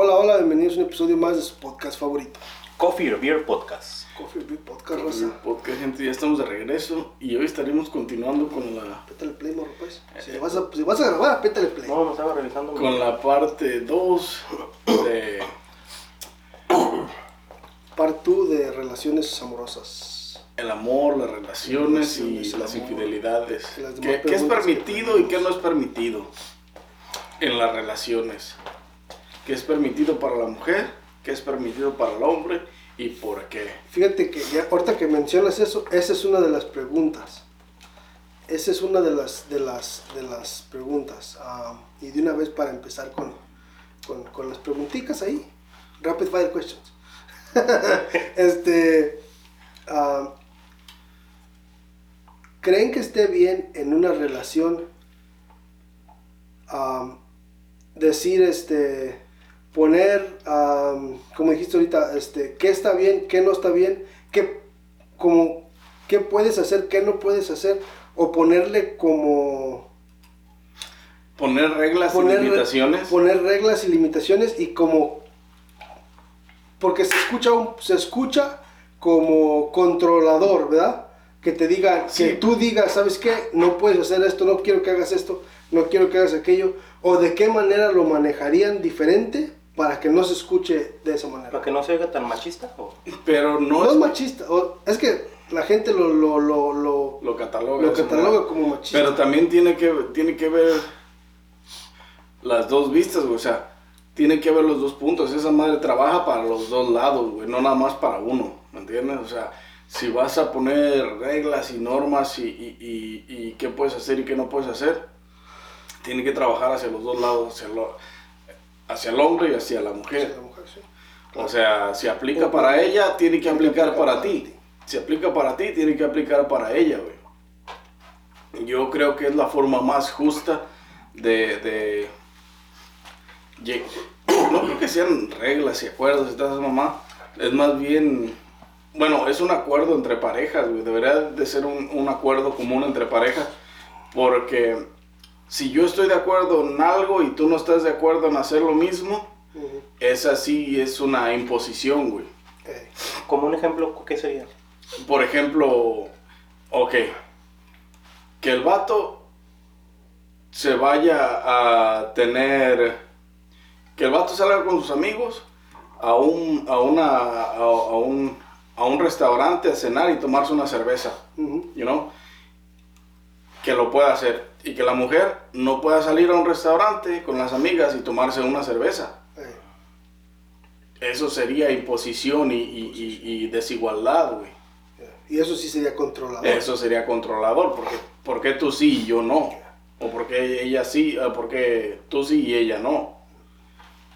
Hola, hola, bienvenidos a un episodio más de su podcast favorito. Coffee or Beer Podcast. Coffee Beer Podcast, raza. el podcast, gente, ya estamos de regreso y hoy estaremos continuando con la, Pétale play, morro, pues. Si vas a, si vas a grabar, pétale play. No, me estaba revisando. mi- con la parte 2 de Part 2 de relaciones amorosas. el amor, las relaciones y Relaciones, el las amor. infidelidades. Y las ¿Qué, qué es preguntas que permitido y qué no es permitido en las relaciones? ¿Qué es permitido para la mujer? ¿Qué es permitido para el hombre? ¿Y por qué? Fíjate que ya, ahorita que mencionas eso, esa es una de las preguntas. Esa es una de las, de las, de las preguntas. Ah, y de una vez para empezar con, con, con las preguntitas ahí. Rapid fire questions. este. ah, ¿Creen que esté bien en una relación ah, decir este poner, como dijiste ahorita, este, qué está bien, qué no está bien, qué, como, qué puedes hacer, qué no puedes hacer, o ponerle como Poner reglas poner, y limitaciones. poner reglas y limitaciones y como porque se escucha se escucha como controlador, ¿verdad? Que te diga, Sí. que tú digas, ¿sabes qué? No puedes hacer esto, no quiero que hagas esto, no quiero que hagas aquello, o de qué manera lo manejarían diferente para que no se escuche de esa manera. Para que no se oiga tan machista. ¿o? pero no, No es es machista, o- es que la gente lo, lo, lo, lo, lo cataloga. lo como machista. Pero también tiene que, tiene que ver las dos vistas, güey. O sea, tiene que ver los dos puntos. Esa madre trabaja para los dos lados, güey. No nada más para uno, ¿me entiendes? O sea, si vas a poner reglas y normas y, y, y- y qué puedes hacer y qué no puedes hacer, tiene que trabajar hacia los dos lados, hacia, lo- hacia el hombre y hacia la mujer. la mujer, sí. O sea, si aplica para ella, tiene que aplicar para ti. Si aplica para ti, tiene que aplicar para ella, güey. Yo creo que es la forma más justa de... de no creo que sean reglas y acuerdos y toda esa mamá. Es más bien... Bueno, es un acuerdo entre parejas, güey. Debería de ser un, un acuerdo común entre parejas. Porque si yo estoy de acuerdo en algo y tú no estás de acuerdo en hacer lo mismo, Ujú. esa sí es una imposición, güey. Ey. Como un ejemplo, ¿qué sería? Por ejemplo, ok, que el vato se vaya a tener, que el vato salga con sus amigos a un, a una, a, a un, a un restaurante a cenar y tomarse una cerveza, Ujú. you know, que lo pueda hacer. Y que la mujer no pueda salir a un restaurante con las amigas y tomarse una cerveza. Eso sería imposición y, y- y- y desigualdad, güey. Y eso sí sería controlador. Eso sería controlador, porque ¿por qué tú sí y yo no? O porque ella sí, o porque tú sí y ella no.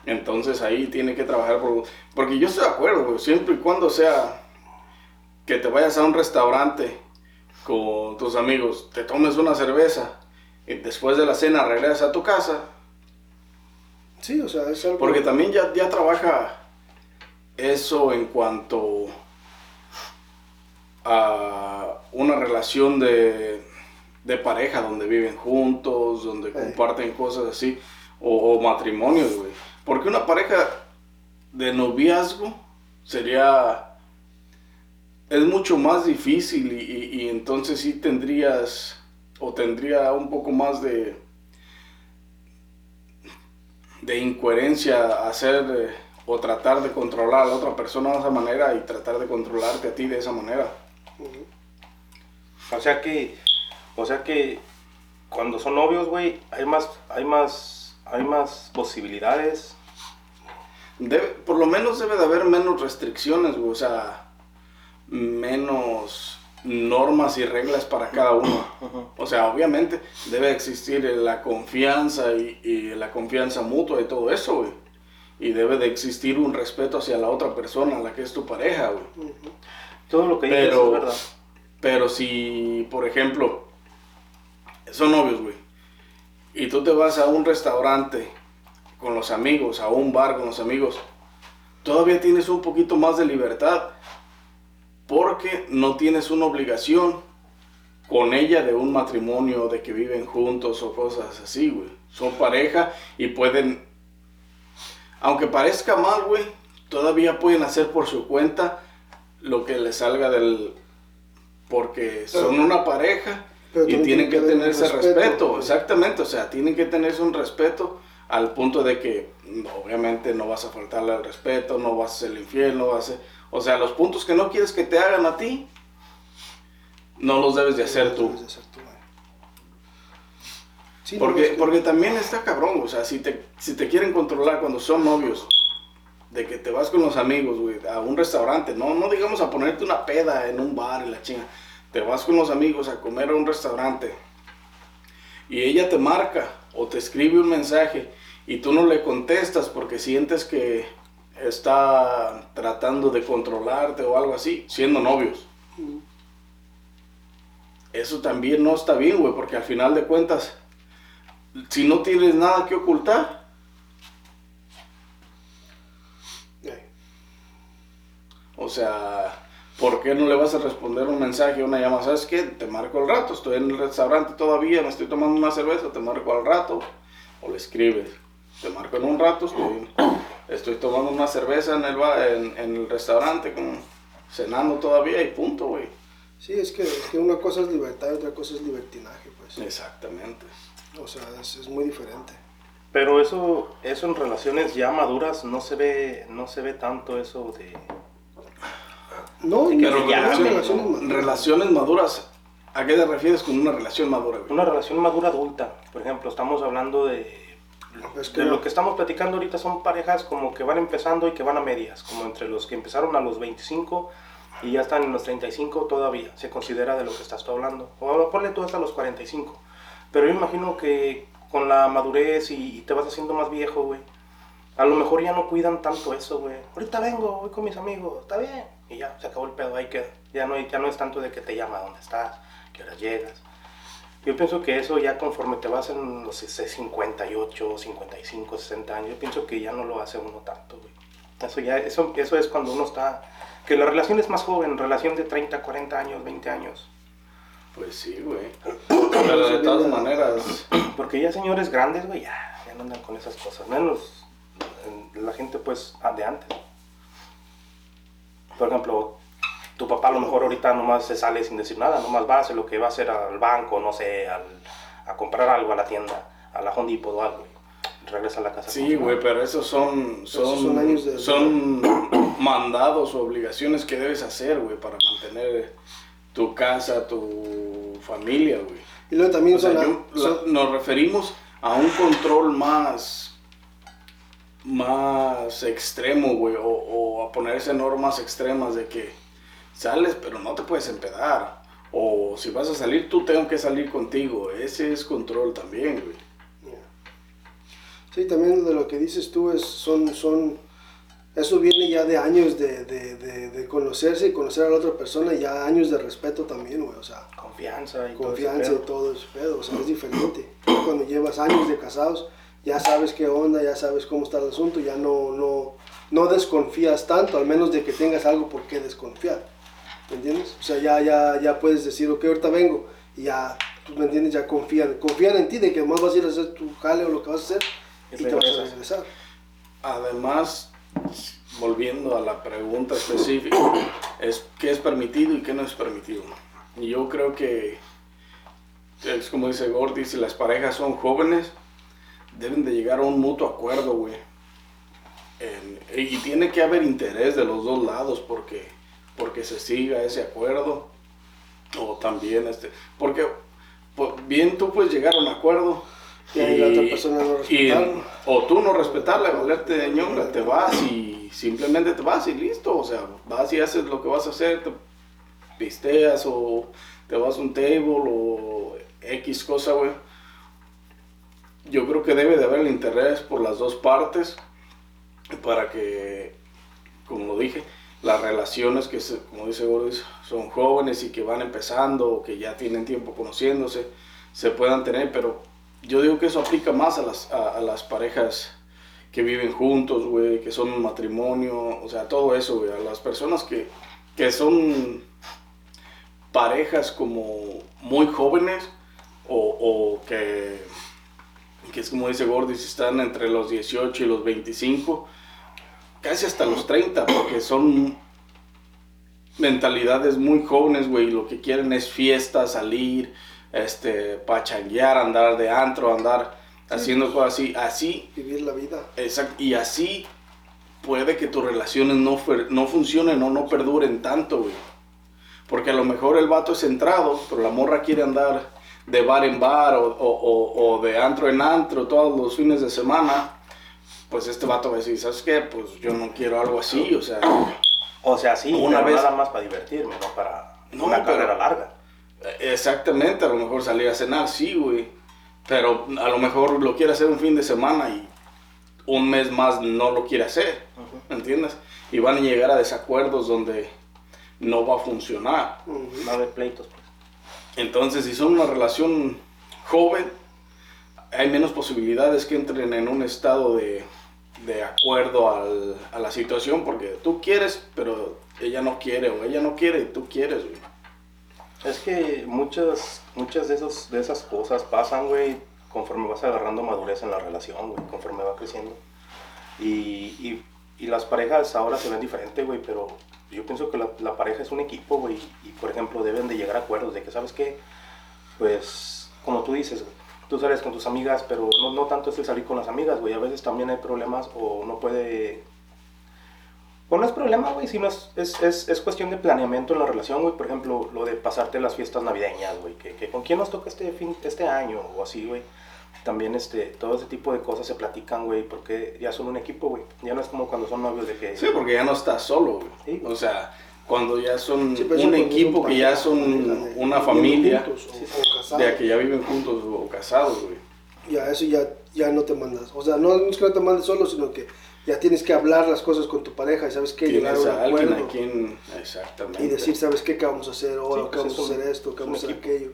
Entonces ahí tiene que trabajar por... Porque yo estoy de acuerdo, güey, siempre y cuando sea que te vayas a un restaurante con tus amigos, te tomes una cerveza después de la cena regresas a tu casa, Sí, o sea, es algo... porque también ya, ya trabaja eso en cuanto a una relación de, de pareja donde viven juntos, donde Eh. comparten cosas así, o, o matrimonios, güey. Porque una pareja de noviazgo sería... Es mucho más difícil y, y- y entonces sí tendrías o tendría un poco más de, de incoherencia hacer eh, o tratar de controlar a la otra persona de esa manera y tratar de controlarte a ti de esa manera. O sea que, o sea que cuando son novios, güey, hay más, hay más, hay más posibilidades. Debe, por lo menos debe de haber menos restricciones, güey, o sea, menos normas y reglas para cada uno. O sea, obviamente debe existir la confianza y, y la confianza mutua y todo eso, güey. Y debe de existir un respeto hacia la otra persona, la que es tu pareja, güey. Todo lo que dices Pero- es verdad. Pero si, por ejemplo, son novios, güey, y tú te vas a un restaurante con los amigos, a un bar con los amigos, todavía tienes un poquito más de libertad porque no tienes una obligación con ella de un matrimonio, de que viven juntos o cosas así, güey. Son pareja y pueden aunque parezca mal, güey, todavía pueden hacer por su cuenta lo que les salga del... Porque son una pareja y tienen que que haber tenerse respeto, respeto, exactamente, o sea, tienen que tenerse un respeto al punto de que obviamente no vas a faltarle al respeto, no vas a ser infiel, no vas a ser... O sea, los puntos que no quieres que te hagan a ti, no los debes de hacer tú. Porque, porque también está cabrón, o sea, si te, si te quieren controlar cuando son novios, de que te vas con los amigos, güey, a un restaurante, no, no digamos a ponerte una peda en un bar y la chinga, te vas con los amigos a comer a un restaurante y ella te marca o te escribe un mensaje y tú no le contestas porque sientes que está tratando de controlarte o algo así, siendo novios. Mm. Eso también no está bien, güey, porque al final de cuentas, si no tienes nada que ocultar, o sea, ¿por qué no le vas a responder un mensaje una llamada? ¿Sabes qué? Te marco al rato, estoy en el restaurante todavía, me estoy tomando una cerveza, te marco al rato, o le escribes, te marco en un rato, estoy, estoy tomando una cerveza en el, en, en el restaurante, con, cenando todavía y punto, güey. Sí, es que, es que una cosa es libertad y otra cosa es libertinaje, pues. Exactamente. O sea, es, es muy diferente. Pero eso, eso en relaciones ya maduras no se ve, no se ve tanto eso de... No, y pero no, ya, no, relaciones maduras. Relaciones maduras, ¿a qué te refieres con una relación madura, güey? Una relación madura adulta, por ejemplo, estamos hablando de... Es que de no. lo que estamos platicando ahorita son parejas como que van empezando y que van a medias, como entre los que empezaron a los 25 y ya están en los 35 todavía, se considera de lo que estás tú hablando. O ponle tú hasta los 45. Pero yo imagino que con la madurez y, y te vas haciendo más viejo, güey, a lo mejor ya no cuidan tanto eso, güey. Ahorita vengo, voy con mis amigos, está bien. Y ya, se acabó el pedo, ahí queda. Ya no, ya no es tanto de que te llama, ¿dónde estás? ¿Qué hora llegas? Yo pienso que eso ya conforme te vas en los 58, 55, 60 años, yo pienso que ya no lo hace uno tanto, güey. Eso ya, eso, eso es cuando uno está, que la relación es más joven, relación de 30, 40 años, 20 años. Pues sí, güey. Pero de todas maneras, Porque ya señores grandes, güey, ya, ya no andan con esas cosas, menos eh, la gente pues de antes. Por ejemplo, tu papá a lo mejor ahorita nomás se sale sin decir nada, nomás va a hacer lo que va a hacer al banco, no sé, al- a comprar algo a la tienda, a la Home Depot o algo, regresa a la casa. sí, güey, pero esos son, son, Esos son años de- son mandados o obligaciones que debes hacer, güey, para mantener tu casa, tu familia, güey. Y luego también O sea, son, yo- la- son- nos referimos a un control más, más extremo, güey, o, o a ponerse normas extremas de que sales pero no te puedes empedar. O si vas a salir, tú tengo que salir contigo. Ese es control también, güey. Sí, también de lo que dices tú es, son, son, eso viene ya de años de, de, de, de conocerse y conocer a la otra persona, y ya años de respeto también, güey, o sea, Confianza y todo confianza y pedo. todo ese pedo, o sea, es diferente. Cuando llevas años de casados, ya sabes qué onda, ya sabes cómo está el asunto, ya no, no, no desconfías tanto, al menos de que tengas algo por qué desconfiar, ¿me entiendes? O sea, ya, ya, ya puedes decir, ok, ahorita vengo, y ya, tú me entiendes, ya confían, confían en ti de que más vas a ir a hacer tu jale o lo que vas a hacer, Y y te vas a regresar. Además, volviendo a la pregunta específica, es qué es permitido y qué no es permitido. Y yo creo que es como dice Gordy, si las parejas son jóvenes, deben de llegar a un mutuo acuerdo, güey. En- y tiene que haber interés de los dos lados porque, porque se siga ese acuerdo. O también, este, porque pues, bien tú puedes llegar a un acuerdo. Y ahí la otra persona no y- respetarlo. o tú no respetarla, valerte de ñonga, te vas y simplemente te vas y listo. O sea, vas y haces lo que vas a hacer, te pisteas o te vas a un table o X cosa, güey. Yo creo que debe de haber el interés por las dos partes para que, como lo dije, las relaciones que, se- como dice Gordis, son jóvenes y que van empezando o que ya tienen tiempo conociéndose, se puedan tener, pero yo digo que eso aplica más a las, a, las parejas que viven juntos, güey, que son un matrimonio, o sea, todo eso, güey, a las personas que, que son parejas como muy jóvenes o, que, que es como dice Gordy, si están entre los 18 y los 25, casi hasta los 30, porque son mentalidades muy jóvenes, güey, lo que quieren es fiesta, salir, este, pachanguear, andar de antro, andar haciendo cosas así, así. Vivir la vida. Exacto, y así puede que tus relaciones no, no funcionen o no perduren tanto, güey. Porque a lo mejor el vato es centrado, pero la morra quiere andar de bar en bar o, o, o, de antro en antro todos los fines de semana. Pues este vato va a decir, ¿sabes qué? Pues yo no quiero algo así, o sea. O sea, sí, una vez... nada más para divertirme, no para una carrera larga. Exactamente, a lo mejor salir a cenar, sí, güey. Pero a lo mejor lo quiere hacer un fin de semana y un mes más no lo quiere hacer, ¿entiendes? Y van a llegar a desacuerdos donde no va a funcionar. Va a haber pleitos. Pues. Entonces, si son una relación joven, hay menos posibilidades que entren en un estado de, de acuerdo al, a la situación, porque tú quieres, pero ella no quiere, o ella no quiere, tú quieres, güey. Es que muchas, muchas de, esos, de esas cosas pasan, güey, conforme vas agarrando madurez en la relación, güey, conforme va creciendo. Y, y, y las parejas ahora se ven diferente, güey, pero yo pienso que la, la pareja es un equipo, güey, y por ejemplo deben de llegar a acuerdos de que, ¿sabes qué? Pues, como tú dices, tú sales con tus amigas, pero no, no tanto es el salir con las amigas, güey, a veces también hay problemas o no puede pues no es problema, güey, sino es, es, es, cuestión de planeamiento en la relación, güey. Por ejemplo, lo de pasarte las fiestas navideñas, güey. Que, que, con quién nos toca este, fin, este año o así, güey. También este, todo ese tipo de cosas se platican, güey, porque ya son un equipo, güey. Ya no es como cuando son novios de que... Sí, porque ya no estás solo, güey. O sea, cuando ya son un equipo, que ya son una familia, de que ya viven juntos o casados, güey. Ya, eso ya, ya no te mandas. O sea, no es que no te mandes solo, sino que ya tienes que hablar las cosas con tu pareja y sabes qué, llegar a un acuerdo. exactamente. Y decir, ¿sabes qué? ¿Qué vamos a hacer ahora? ¿Qué vamos a hacer esto? ¿Qué vamos a hacer aquello?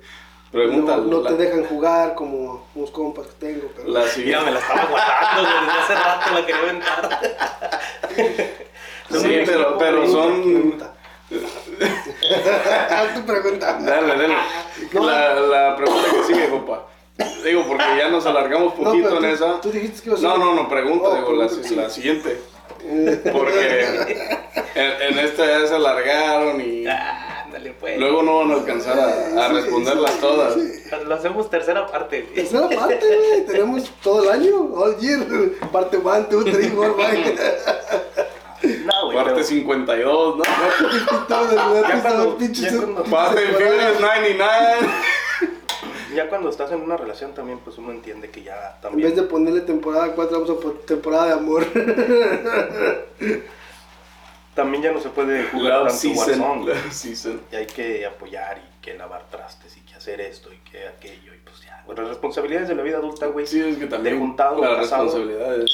Pregúntale. No, te dejan jugar como unos compas que tengo. Pero... La siguiente. me la estaba guardando, desde hace rato la quería aventar. sí, pero, pero son... Haz tu pregunta. Dale, dale. La, la pregunta que sigue, compa. Digo, porque ya nos alargamos poquito en esa. Tú dijiste que No, no, no, pregunta, oh, digo, la, la, siguiente. Porque en, en, esta ya se alargaron y. Ah, dale, pues. Luego no van a alcanzar a, a responderlas todas. Lo hacemos tercera parte. Tercera parte, güey. Tenemos todo el año. All year. Parte 1, 2, 3, 4, 5. No, Parte pero... 52, ¿no? ya cuando, ya cuando... Parte Furious 99 ya cuando estás en una relación también, pues uno entiende que ya también... En vez de ponerle temporada 4, vamos a poner temporada de amor. también ya no se puede jugar tanto season, Warzone. Y hay que apoyar y que lavar trastes y que hacer esto y que aquello y pues ya. Bueno, las responsabilidades de la vida adulta, güey. Sí, es que también de juntado, las responsabilidades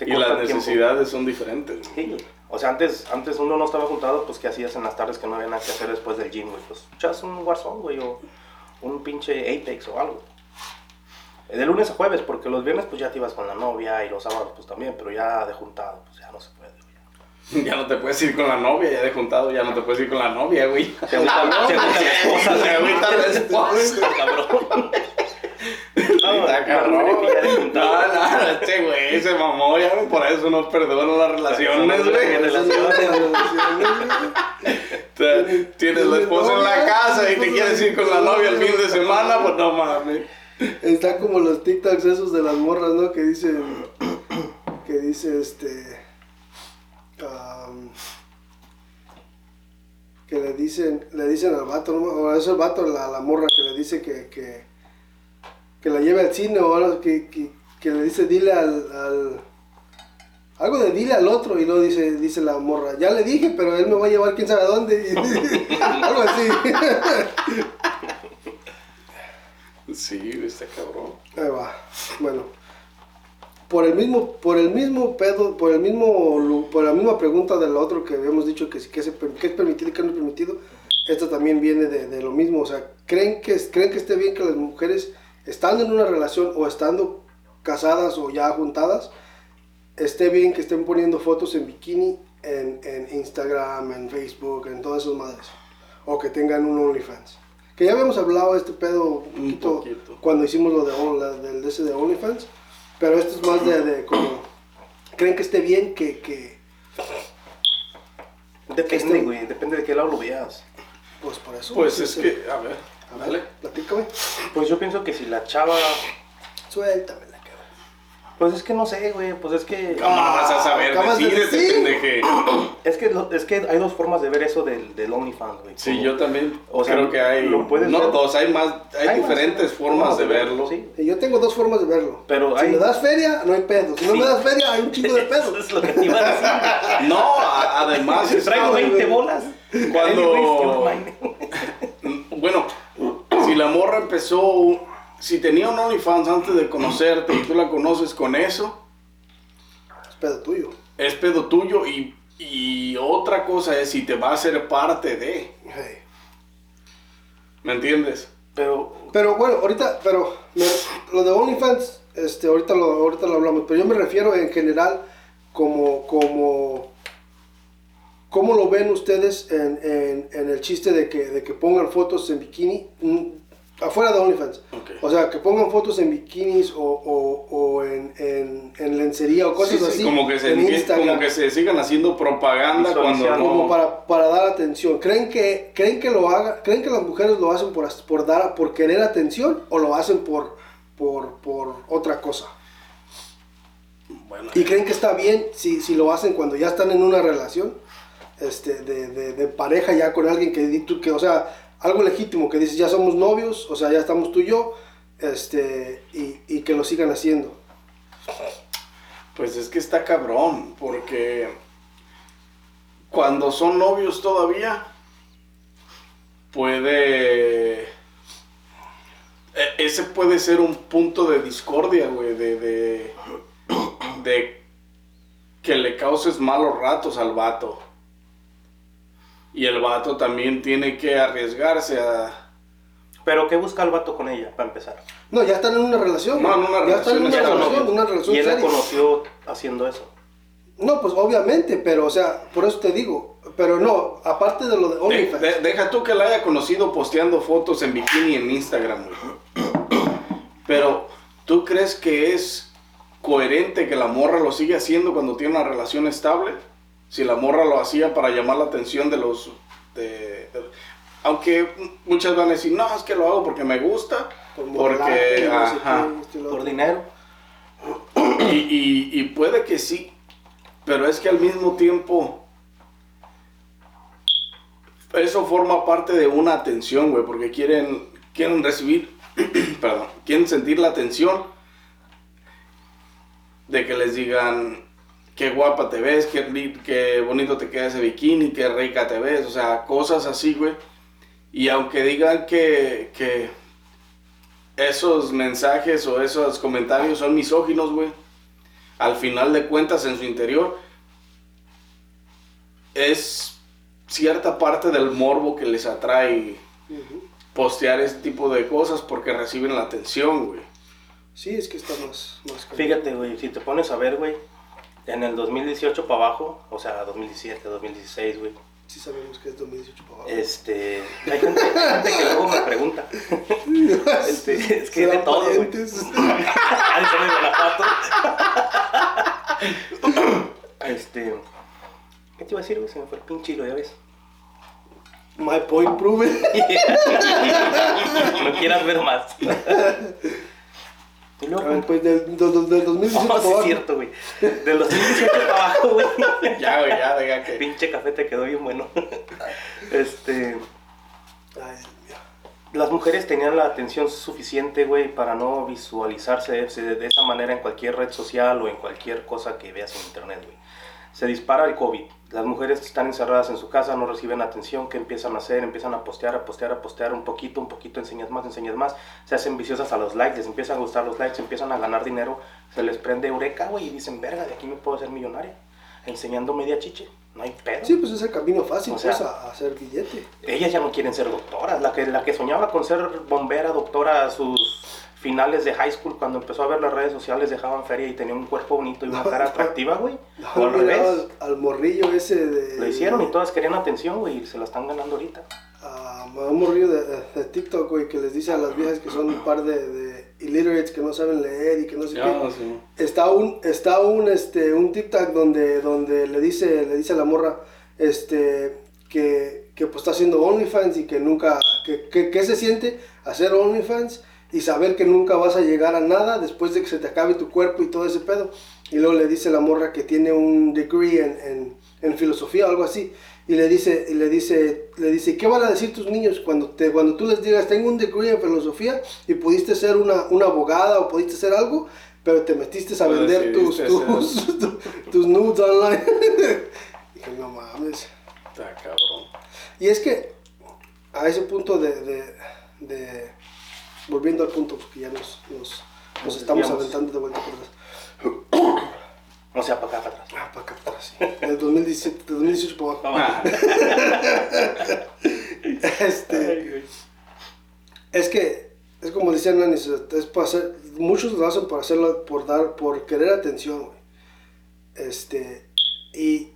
y las necesidades son diferentes. Sí. O sea, antes, antes uno no estaba juntado, pues ¿qué hacías en las tardes que no había nada que hacer después del gym, güey? Pues echas un Warzone, güey, o un pinche Apex o algo. De lunes a jueves, porque los viernes pues ya te ibas con la novia y los sábados pues también, pero ya de juntado pues ya no se puede. Ya no te puedes ir con la novia, ya de juntado ya no te puedes ir con la novia, güey. Se agüita la esposa, se agüita la esposa, cabrón. No, cabrón. Este güey se mamó, ya por eso no perdono las relaciones, güey. Tienes la esposa en la casa y te quieres ir con la novia el fin de semana, pues no mames. Está como los TikToks esos de las morras, ¿no? Que dicen, que dice este, que le dicen, le dicen al vato, ¿no? o es el vato, la, la morra que le dice que, que, que la lleve al cine o algo, que, que, que le dice, dile al, al algo de dile al otro y luego dice, dice la morra, ya le dije, pero él me va a llevar quién sabe a dónde. algo así. sí, está cabrón. Ahí va. Bueno. Por el mismo, por el mismo pedo, por el mismo, por la misma pregunta del otro que habíamos dicho que, que, es permitido y que no es permitido, esto también viene de, de, lo mismo. O sea, ¿creen que, ¿creen que esté bien que las mujeres, estando en una relación o estando casadas o ya juntadas, esté bien que estén poniendo fotos en bikini en, en Instagram, en Facebook, en todas esas madres. O que tengan un OnlyFans. Que ya habíamos hablado de este pedo un poquito, cuando hicimos lo de, del de ese de OnlyFans. Pero esto es más de, de como, ¿creen que esté bien que, que Depende, Este- güey, depende de qué lado lo veas. pues por eso? Pues es que, a ver, A dale. ver, platícame. Pues yo pienso que si la chava. Suéltamela, cabrón. Pues es que no sé, güey. Pues es que. ¿Cómo no vas a saber? De Decídete, decir. pendeje. Es que, lo- es que hay dos formas de ver eso del, del OnlyFans, güey. Sí, yo también O sea, creo que hay, lo puedes no ver- dos, hay más, hay, Hay más diferentes formas de verlo. Sí. Yo tengo dos formas de verlo. Pero si hay- me das feria, no hay pedo. Si no Sí. me das feria, hay un chingo de Eso pedo. es lo que te iba a decir. No, a- además Si traigo Ay, 20 güey. bolas. Cuando-. Bueno, si la morra empezó, si tenía un OnlyFans antes de conocerte y tú la conoces con eso, Es pedo tuyo. es pedo tuyo y, y otra cosa es si te va a ser parte de, Hey. ¿me entiendes? Pero Pero bueno, ahorita, pero me- lo de OnlyFans, este, ahorita lo, ahorita lo hablamos, pero yo me refiero en general como, como, ¿cómo lo ven ustedes en, en, en el chiste de que, de que pongan fotos en bikini, mm, afuera de OnlyFans? Ok. O sea, que pongan fotos en bikinis o, o, o en, en, en lencería o cosas Sí, sí, así. como, que se, en Instagram. como que se sigan haciendo propaganda cuando no. como para, para dar atención. ¿Creen que, creen que lo haga, creen que las mujeres lo hacen por, por dar, por querer atención o lo hacen por, por, por otra cosa? Bueno, ¿Y creen que está bien si, si lo hacen cuando ya están en una relación este, de, de, de pareja ya con alguien que, que, o sea, algo legítimo, que dices ya somos novios, o sea, ya estamos tú y yo, este, y, y que lo sigan haciendo? Pues es que está cabrón, porque cuando son novios todavía, puede... e- Ese puede ser un punto de discordia, güey, de, de, de que le causes malos ratos al vato. Y el vato también tiene que arriesgarse a... Pero ¿qué busca el vato con ella, para empezar? No, ya están en una relación. No, en una ya están en relación una relación, una relación Y él la conoció haciendo eso. No, pues obviamente, pero o sea, por eso te digo, pero no, aparte de lo de De- OnlyFans. de- deja tú que la haya conocido posteando fotos en bikini en Instagram, güey. Pero, ¿tú crees que es coherente que la morra lo siga haciendo cuando tiene una relación estable? Si la morra lo hacía para llamar la atención de los... de- de- aunque muchas van a decir, no, es que lo hago porque me gusta. por Porque, ajá. lo Por otro. dinero. Y, y- y puede que sí, pero es que al mismo tiempo eso forma parte de una atención, güey, porque quieren, quieren recibir, perdón, quieren sentir la atención de que les digan qué guapa te ves, qué, qué bonito te queda ese bikini, qué rica te ves, o sea, cosas así, güey. Y aunque digan que, que esos mensajes o esos comentarios son misóginos, güey, al final de cuentas en su interior es cierta parte del morbo que les atrae Ujú. postear ese tipo de cosas porque reciben la atención, güey. Sí, es que está más... más. Fíjate, güey, si te pones a ver, güey, en el 2018 para abajo, o sea, 2017, 2016, güey, Sí sabemos que es 2018 para abajo. este, hay gente, hay gente que luego me pregunta, este, es que de ¿Serán todo, güey. este, ¿qué te iba a decir, güey? Se me fue el pinche hilo, ya ves. My point proven. no quieras ver más. Y A luego, ver, pues del, del, del 2018 Oh, para sí abajo. es cierto, güey. Del 2018 para abajo, güey. Ya, güey, ya, diga que... Pinche café te quedó bien bueno. Este, Ay, las mujeres tenían la atención suficiente, güey, para no visualizarse de, de esa manera en cualquier red social o en cualquier cosa que veas en internet, güey. Se dispara el COVID. Las mujeres están encerradas en su casa, no reciben atención. ¿Qué empiezan a hacer? Empiezan a postear, a postear, a postear un poquito, un poquito, enseñas más, enseñas más. Se hacen viciosas a los likes, les empiezan a gustar los likes, empiezan a ganar dinero. Se les prende eureka, güey, y dicen, verga, de aquí me puedo hacer millonaria. Enseñando media chiche. No hay pedo. Sí, pues es el camino fácil, O sea- pues, a, hacer billete. Ellas ya no quieren ser doctoras. La que, la que soñaba con ser bombera, doctora sus finales de high school, cuando empezó a ver las redes sociales, dejaban feria y tenía un cuerpo bonito y una No, cara no. atractiva, güey. No, O al revés. Al, al morrillo ese de... Lo hicieron y todas querían atención, güey, y se la están ganando ahorita. a un morrillo de, de TikTok, güey, que les dice a las viejas que son un par de, de, illiterates que no saben leer y que no sé Ya, qué. sí. Está un, está un, este, un TikTok donde, donde le dice, le dice a la morra, este, que, que pues está haciendo OnlyFans y que nunca, que, que, que se siente hacer OnlyFans y saber que nunca vas a llegar a nada después de que se te acabe tu cuerpo y todo ese pedo. Y luego le dice la morra que tiene un degree en, en, en filosofía o algo así. Y le dice, y le dice, le dice, ¿qué van a decir tus niños cuando, te, cuando tú les digas, tengo un degree en filosofía y pudiste ser una, una abogada o pudiste ser algo, pero te metiste a vender tus, tus, tus, tus nudes online? Dije, no mames. Está cabrón. Y es que a ese punto de, de, de- volviendo al punto, porque ya nos, nos, estamos aventando de vuelta por atrás. No sea para acá, para atrás. Ah, para acá, para atrás, sí. Del 2017, del 2018 para abajo. Ah, Este, es que, es como decía Nani, es para hacer, muchos lo hacen por hacerlo, por dar, por querer atención, güey. Este, y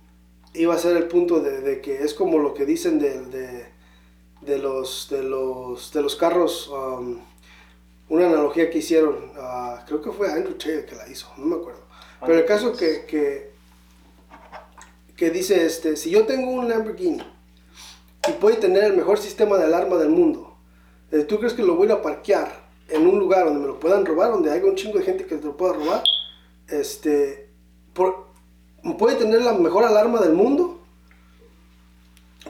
iba a ser el punto de, de que es como lo que dicen de, de, de los, de los, de los carros, um, una analogía que hicieron, ah, creo que fue Andrew el que la hizo, no me acuerdo. Pero el caso que, que, que dice, este, si yo tengo un Lamborghini, y puede tener el mejor sistema de alarma del mundo. Eh, ¿Tú crees que lo voy a parquear en un lugar donde me lo puedan robar, donde haya un chingo de gente que te lo pueda robar? Este, por- puede tener la mejor alarma del mundo,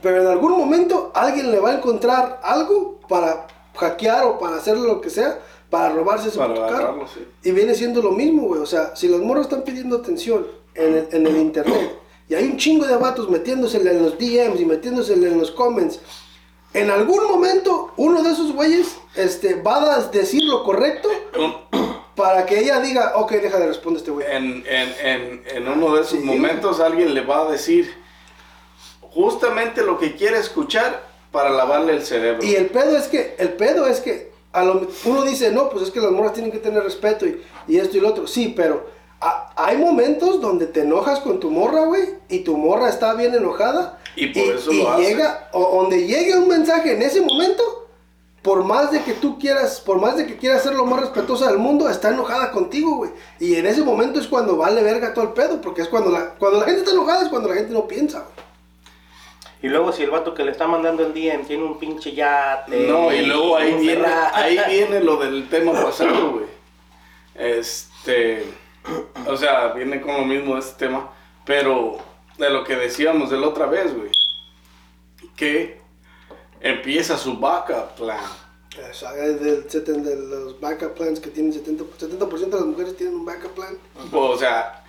pero en algún momento alguien le va a encontrar algo para hackear o para hacer lo que sea, para robarse ese Para carro. sí. Y viene siendo lo mismo, güey. O sea, si los morros están pidiendo atención en el, en el internet y hay un chingo de vatos metiéndosele en los DMs y metiéndosele en los comments, en algún momento uno de esos güeyes este, va a decir lo correcto para que ella diga, ok, deja de responder este güey. En, en, en, en uno de esos Sí. momentos alguien le va a decir justamente lo que quiere escuchar para lavarle el cerebro. Y el pedo es que, el pedo es que a lo- uno dice, no, pues es que las morras tienen que tener respeto y, y esto y lo otro. Sí, pero a- hay momentos donde te enojas con tu morra, güey, y tu morra está bien enojada. Y por eso lo hace. llega, o donde llegue un mensaje en ese momento, por más de que tú quieras, por más de que quieras ser lo más respetuosa del mundo, está enojada contigo, güey. Y en ese momento es cuando vale verga todo el pedo, porque es cuando la, cuando la gente está enojada es cuando la gente no piensa, güey. Y luego si el vato que le está mandando el DM tiene un pinche yate. No, y luego ahí viene, ahí viene lo del tema pasado, güey. Este, o sea, viene con lo mismo este tema, pero de lo que decíamos de la otra vez, güey, que empieza su backup plan. De los backup plans que tienen 70%, 70% de las mujeres tienen un backup plan. O sea,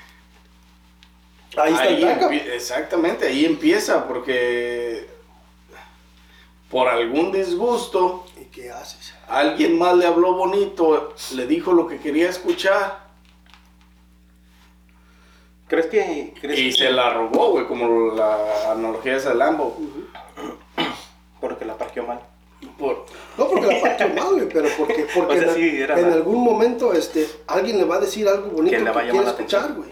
Ahí está el backup. exactamente, ahí empieza porque por algún disgusto ¿Y qué haces? alguien más le habló bonito, le dijo lo que quería escuchar ¿Crees que.? Crees y que- se la robó, güey, como la analogía de Lambo. Porque la parqueó mal. Por, No porque la parqueó mal, güey, pero porque, porque O sea, en, sí, era en la- algún momento este, alguien le va a decir algo bonito Que que, le va a llamar quiere la escuchar, güey.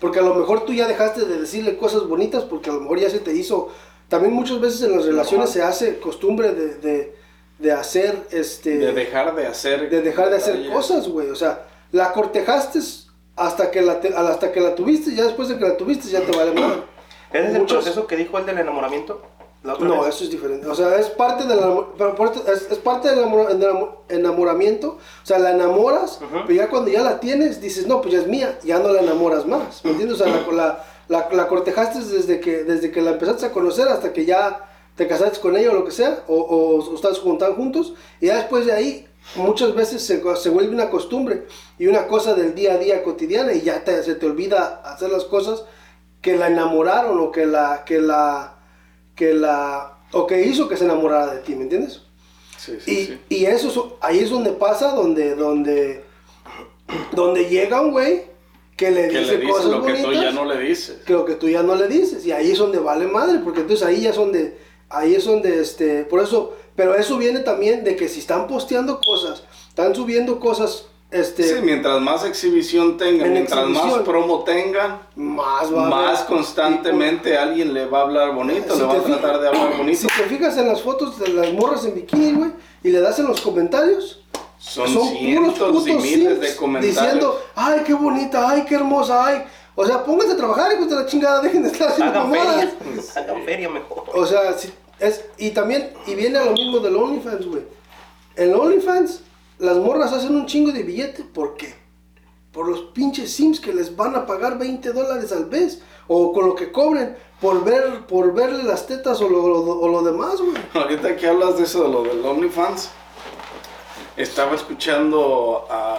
Porque a lo mejor tú ya dejaste de decirle cosas bonitas porque a lo mejor ya se te hizo... También muchas veces en las relaciones se hace costumbre de, de, de hacer, este... de dejar de hacer. de dejar de hacer cosas, güey. O sea, la cortejaste hasta que la, te- hasta que la tuviste, ya después de que la tuviste ya te vale madre. ¿Ese es el Muchos- proceso que dijo él del enamoramiento? La otra No, vez? eso es diferente. O sea, es parte del, es, es parte del enamor- enamo- enamoramiento. O sea, la enamoras, pero ya cuando ya la tienes, dices, no, pues ya es mía, ya no la enamoras más. ¿Me entiendes? O sea, la, la, la, la cortejaste desde que, desde que la empezaste a conocer hasta que ya te casaste con ella o lo que sea, o, o, o estás juntan juntos, y ya después de ahí, muchas veces se, se vuelve una costumbre y una cosa del día a día cotidiana, y ya te, se te olvida hacer las cosas que la enamoraron o que la, que la, que la, o que hizo que se enamorara de ti, ¿me entiendes? Sí, sí, Y, sí. y eso, es- ahí es donde pasa, donde, donde, donde llega un güey que le Que dice, le dice cosas lo que bonitas, tú ya no le dices. que lo que tú ya no le dices, y ahí es donde vale madre, porque entonces ahí ya es donde, ahí es donde, este, por eso, pero eso viene también de que si están posteando cosas, están subiendo cosas, este, Sí, mientras más exhibición tengan, En mientras más exhibición. promo tengan, más va a más constantemente alguien le va a hablar bonito, Si le va a tratar fijas- de hablar bonito. Si te fijas en las fotos de las morras en bikini, güey, y le das en los comentarios, Son, Son puros cientos putos y miles de comentarios. diciendo, ay, qué bonita, ay, qué hermosa, ay. O sea, pónganse a trabajar, hijos de la chingada, dejen de estar haciendo Hagan feria. Hagan feria mejor. O sea, sí, es, y también, y viene a lo mismo del OnlyFans, güey. En OnlyFans, las morras hacen un chingo de billete, ¿por qué? Por los pinches sims que les van a pagar 20 dólares al mes, o con lo que cobren, por ver, por verle las tetas o lo, lo- o lo demás, güey. Ahorita que hablas de eso, de lo del OnlyFans, estaba escuchando a,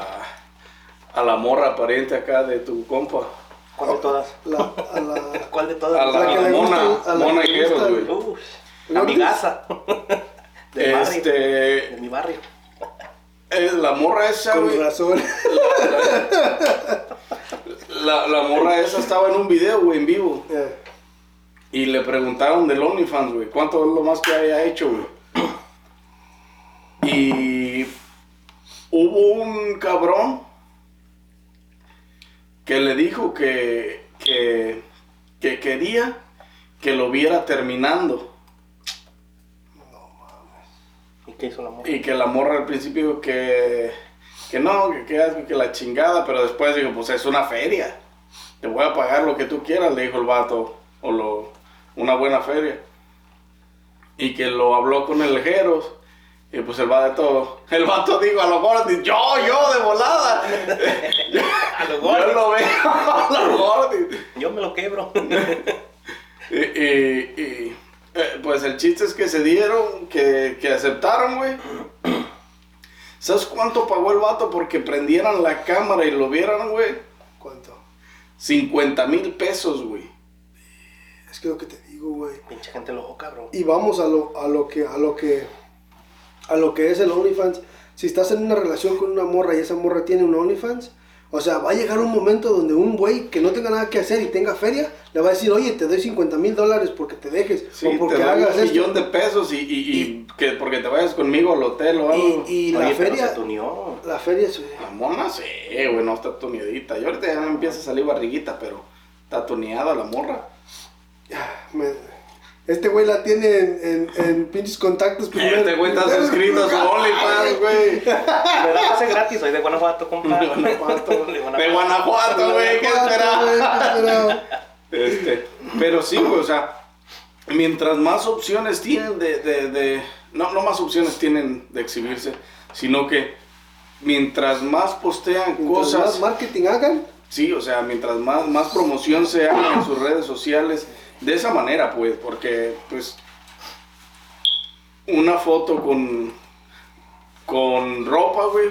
a la morra aparente acá de tu compa. ¿Cuál de todas? La, a la, ¿Cuál de todas? A la, La que mona, gusta- a la mona gusta- güey. Uf, amigaza. De barrio. Este, De mi barrio. Eh, la morra esa, con güey. razón. La, la morra esa estaba en un video, güey, en vivo. Y le preguntaron del OnlyFans, güey, cuánto es lo más que haya hecho, güey. Y hubo un cabrón que le dijo que, que, que quería que lo viera terminando. ¿Y qué hizo la mujer? Y que la morra al principio que, que no, que, que, que la chingada, pero después dijo, pues es una feria. Te voy a pagar lo que tú quieras, le dijo el vato. O lo, una buena feria. Y que lo habló con el Jeros. Y pues el vato, el vato dijo a lo gordi, yo, yo de volada. A los Yo gordos. lo veo a lo gordi. Yo me lo quebro. Y, y- y, eh, pues el chiste es que se dieron, que, que aceptaron, güey. ¿Sabes cuánto pagó el vato porque prendieran la cámara y lo vieran, güey? ¿Cuánto? 50 mil pesos, güey. Es que lo que te digo, güey. Pinche gente loco, cabrón. Y vamos a lo, a lo que, a lo que, a lo que es el OnlyFans. Si estás en una relación con una morra y esa morra tiene un OnlyFans, o sea, va a llegar un momento donde un güey que no tenga nada que hacer y tenga feria, le va a decir, oye, te doy 50 mil dólares porque te dejes Sí, o te porque doy hagas un esto. millón de pesos y, y- y que porque te vayas conmigo al hotel o algo. Y, y la Oye, feria, se tuneó. la feria es... La mona, sí, güey, no está tuneadita. Y ahorita ya me empieza a salir barriguita, pero está tuneada la morra. me- este güey la tiene en, en, en pinches contactos primero. Este güey está suscrito a su OnlyFans, güey. Me da pase gratis, soy de Guanajuato, compa. De Guanajuato. De De Guanajuato, güey, ¿qué esperaba? Este, pero sí, güey, o sea, mientras más opciones tienen de, de, de- no, no más opciones tienen de exhibirse, sino que mientras más postean Mientras más cosas, marketing hagan, sí, o sea, mientras más, más promoción se haga en sus redes sociales, de esa manera, pues, porque, pues, una foto con, con ropa, güey,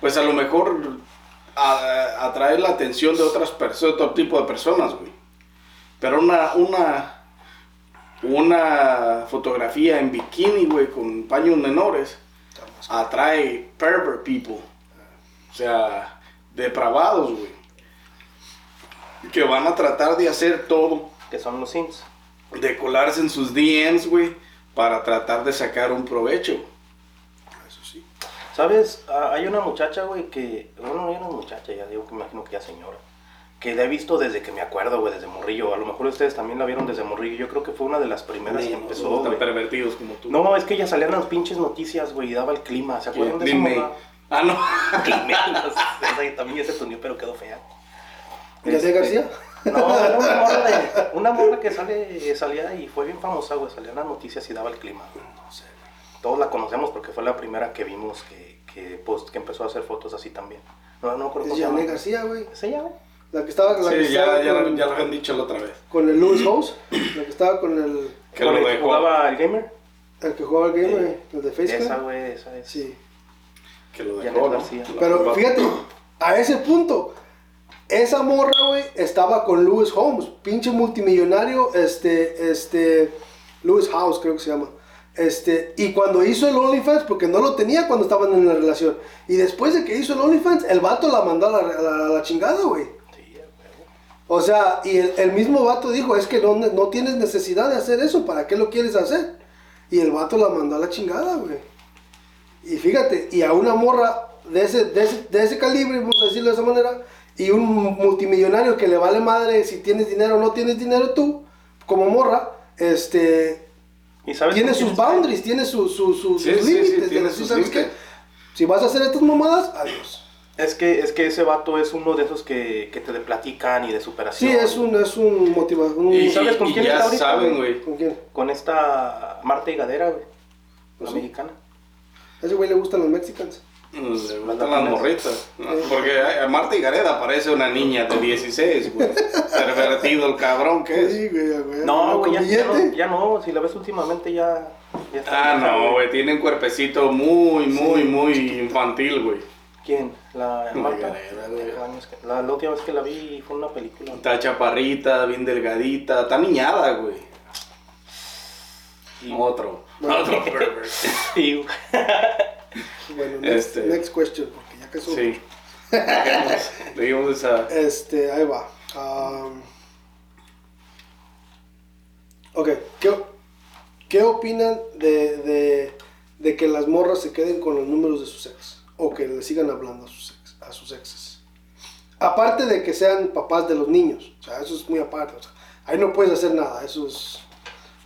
pues a lo mejor atrae la atención de otras personas, otro tipo de personas, güey. Pero una, una, una fotografía en bikini, güey, con paños menores, atrae pervert people. O sea, depravados, güey. Que van a tratar de hacer todo, Que son los Sims. de colarse en sus DMs, güey, para tratar de sacar un provecho. eso sí. ¿Sabes? Ah, hay una muchacha, güey, que. Bueno, no era una muchacha, ya digo que me imagino que ya señora. Que la he visto desde que me acuerdo, güey, desde morrillo. A lo mejor ustedes también la vieron desde morrillo. Yo creo que fue una de las primeras que No empezó, tan güey. pervertidos como tú. No, es que ella salía en las pinches noticias, güey, y daba el clima. ¿Se acuerdan de morra? Ah, no. No esa ahí también ya se tunió, pero quedó fea. ¿García Este, García? No, era una morra, de- una morra que sale, salía y fue bien famosa, güey. Salía en las noticias y daba el clima. No sé, güey. Todos la conocemos porque fue la primera que vimos que, que, post- que empezó a hacer fotos así también. No, no creo Es cómo se llama. García, güey. ¿Es ella, güey? La que estaba, la que Sí, ya, estaba ya, con, ya lo habían dicho la otra vez. con el Lewis House. La que estaba con el, Que ¿Con lo el que dejó. jugaba el gamer? el que jugaba el game, güey. El de Esa, Facecam. güey, esa es. Sí. Que lo dejó, ¿no? García. Pero fíjate, a ese punto, esa morra, güey, estaba con Lewis Holmes, pinche multimillonario, este, este, Lewis House creo que se llama. Este, y cuando hizo el OnlyFans, porque no lo tenía cuando estaban en la relación, y después de que hizo el OnlyFans, el vato la mandó a la, chingada, güey. O sea, y el, el mismo vato dijo, es que no, no tienes necesidad de hacer eso, ¿para qué lo quieres hacer? Y el vato la mandó a la chingada, güey. Y fíjate, y a una morra de ese, de ese, de ese calibre, vamos a decirlo de esa manera, y un multimillonario que le vale madre si tienes dinero o no tienes dinero tú, como morra, este, ¿Y sabes tiene sus boundaries, tiene su- su- su- Sí, sus sí, sí, límites. decir, sus ¿sabes qué? límites. Si vas a hacer estas mamadas, adiós. Es que, es que ese vato es uno de esos que, que te de platican y de superación. Sí, es un, es un motivador. un- ¿Y sabes con quién ya está ahorita, saben, güey? ¿Con quién? Con esta Marta Higadera, güey. La ¿Sí? mexicana. A ese güey le gustan los mexicanos. Le gustan las morritas. ¿no? Porque a Marta Gareda parece una niña de 16, güey. Pervertido el cabrón que es. Sí, güey, güey. No, güey, ya, ya no, ya no. Si la ves últimamente ya... ya está Ah, vieja, no, güey. Tiene un cuerpecito muy, muy, muy infantil, güey. ¿Quién? La Marta. Güey. Que- La, la última vez que la vi fue una película. Está chaparrita, bien delgadita. Está niñada, güey. Otro. Otro pervert. Sí, güey. Bueno, next, Este- next question, porque ya que eso. Sí. Esa. Este, ahí va. Am, ok, ¿qué, qué opinan de, de, de que las morras se queden con los números de sus ex? O que le sigan hablando a sus, ex, a sus exes. Aparte de que sean papás de los niños. O sea, eso es muy aparte. o sea, ahí no puedes hacer nada. Eso es.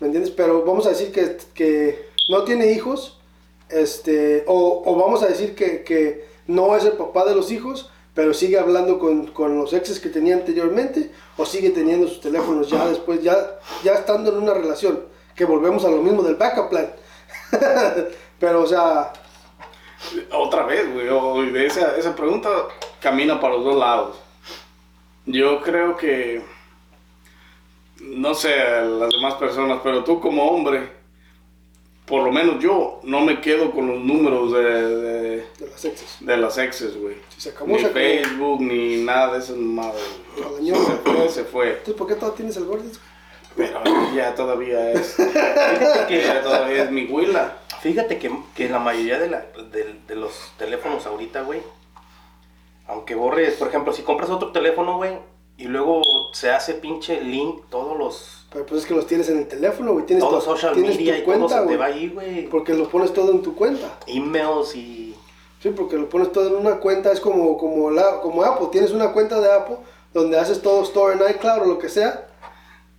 ¿Me entiendes? Pero vamos a decir que, que no tiene hijos. Este, o, vamos a decir que, que no es el papá de los hijos, pero sigue hablando con, con los exes que tenía anteriormente, o sigue teniendo sus teléfonos ya después, ya, ya estando en una relación, que volvemos a lo mismo del backup plan. pero, o sea, Otra vez, güey. de esa, esa pregunta camina para los dos lados. Yo creo que. No sé las demás personas, pero tú como hombre, por lo menos yo, no me quedo con los números de, de, de las exes. de las exes, güey. Si se acabó, Ni se acabó. Facebook, ni nada de esas ñonga. Se fue, se fue. Entonces, ¿por qué todavía tienes el gordis? Pero ya todavía es. Fíjate que, Ya todavía es mi huila. fíjate que, que la mayoría de, la, de, de los teléfonos ahorita, güey, aunque borres, por ejemplo, si compras otro teléfono, güey, y luego se hace pinche link, todos los, Pero pues es que los tienes en el teléfono, güey. Tienes todo tu, social tienes media tu y todo cuenta, se te güey. va ahí, güey. Porque lo pones todo en tu cuenta. Emails y... Sí, porque lo pones todo en una cuenta, es como, como, la, como Apple, tienes una cuenta de Apple donde haces todo store en iCloud o lo que sea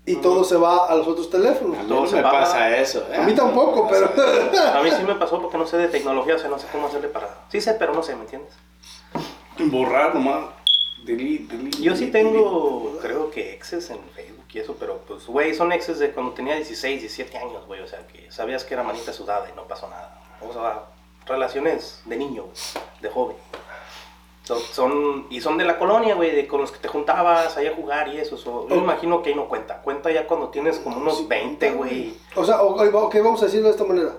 y todo se va a los otros teléfonos. A Todo se me pasa eso. ¿eh? A mí tampoco, No pero... A mí sí me pasó porque no sé de tecnología, o sea, no sé cómo hacerle para... Sí sé, pero no sé, ¿me entiendes? Borrar nomás. Delete, delete. Yo sí delete, tengo, creo que exes en Facebook y eso, pero pues, güey, son exes de cuando tenía 16, 17 años, güey, o sea, que sabías que era manita sudada y no pasó nada. O sea, relaciones de niño, güey, de joven. Son, son- y son de la colonia, güey, de con los que te juntabas ahí a jugar y eso. so- yo me imagino que ahí no cuenta. Cuenta ya cuando tienes como unos 20, güey. O sea, ok, vamos a decirlo de esta manera.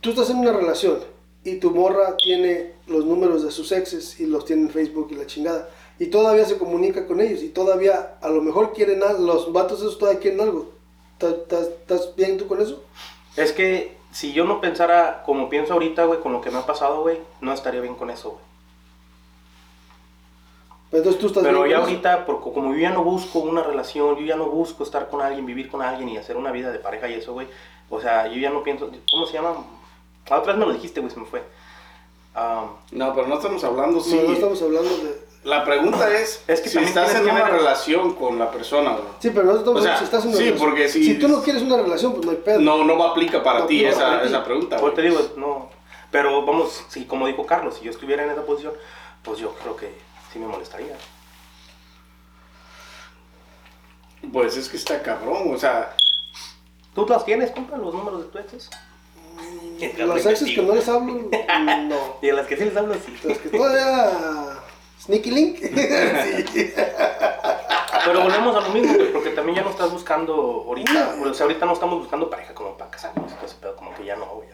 Tú estás en una relación y tu morra tiene los números de sus exes y los tiene en Facebook y la chingada. Y todavía se comunica con ellos y todavía a lo mejor quieren algo, los vatos esos todavía quieren algo. ¿Estás- ¿Estás estás bien tú con eso? Es que si yo no pensara como pienso ahorita, güey, con lo que me ha pasado, güey, no estaría bien con eso, güey. Entonces tú estás Pero bien ya con eso. ahorita, porque como yo ya no busco una relación, yo ya no busco estar con alguien, vivir con alguien y hacer una vida de pareja y eso, güey. O sea, yo ya no pienso, ¿cómo se llama? La otra vez me lo dijiste, güey, se me fue. Ah, No, pero no estamos hablando, sí. no estamos hablando de... La pregunta es, Es que si estás en que una ver- relación con la persona. Sí, pero no estamos O sea, si estás en una sí, relación. porque si- tú no quieres una relación, pues no hay pedo. No, no aplica para No ti esa, para ti. esa pregunta, pues te digo, no. Pero vamos, si como dijo Carlos, si yo estuviera en esa posición, pues yo creo que sí me molestaría. Pues es que está cabrón, o sea, ¿Tú las tienes, compa, los números de tus exes? Las exes que no les hablo, no. Y a las que sí les hablo, sí. Las que todavía... Sneaky Link. sí. Pero volvemos a lo mismo, güey, porque también ya no estás buscando ahorita, o sea, ahorita no estamos buscando pareja como para casarnos, entonces, pero como que ya no, güey,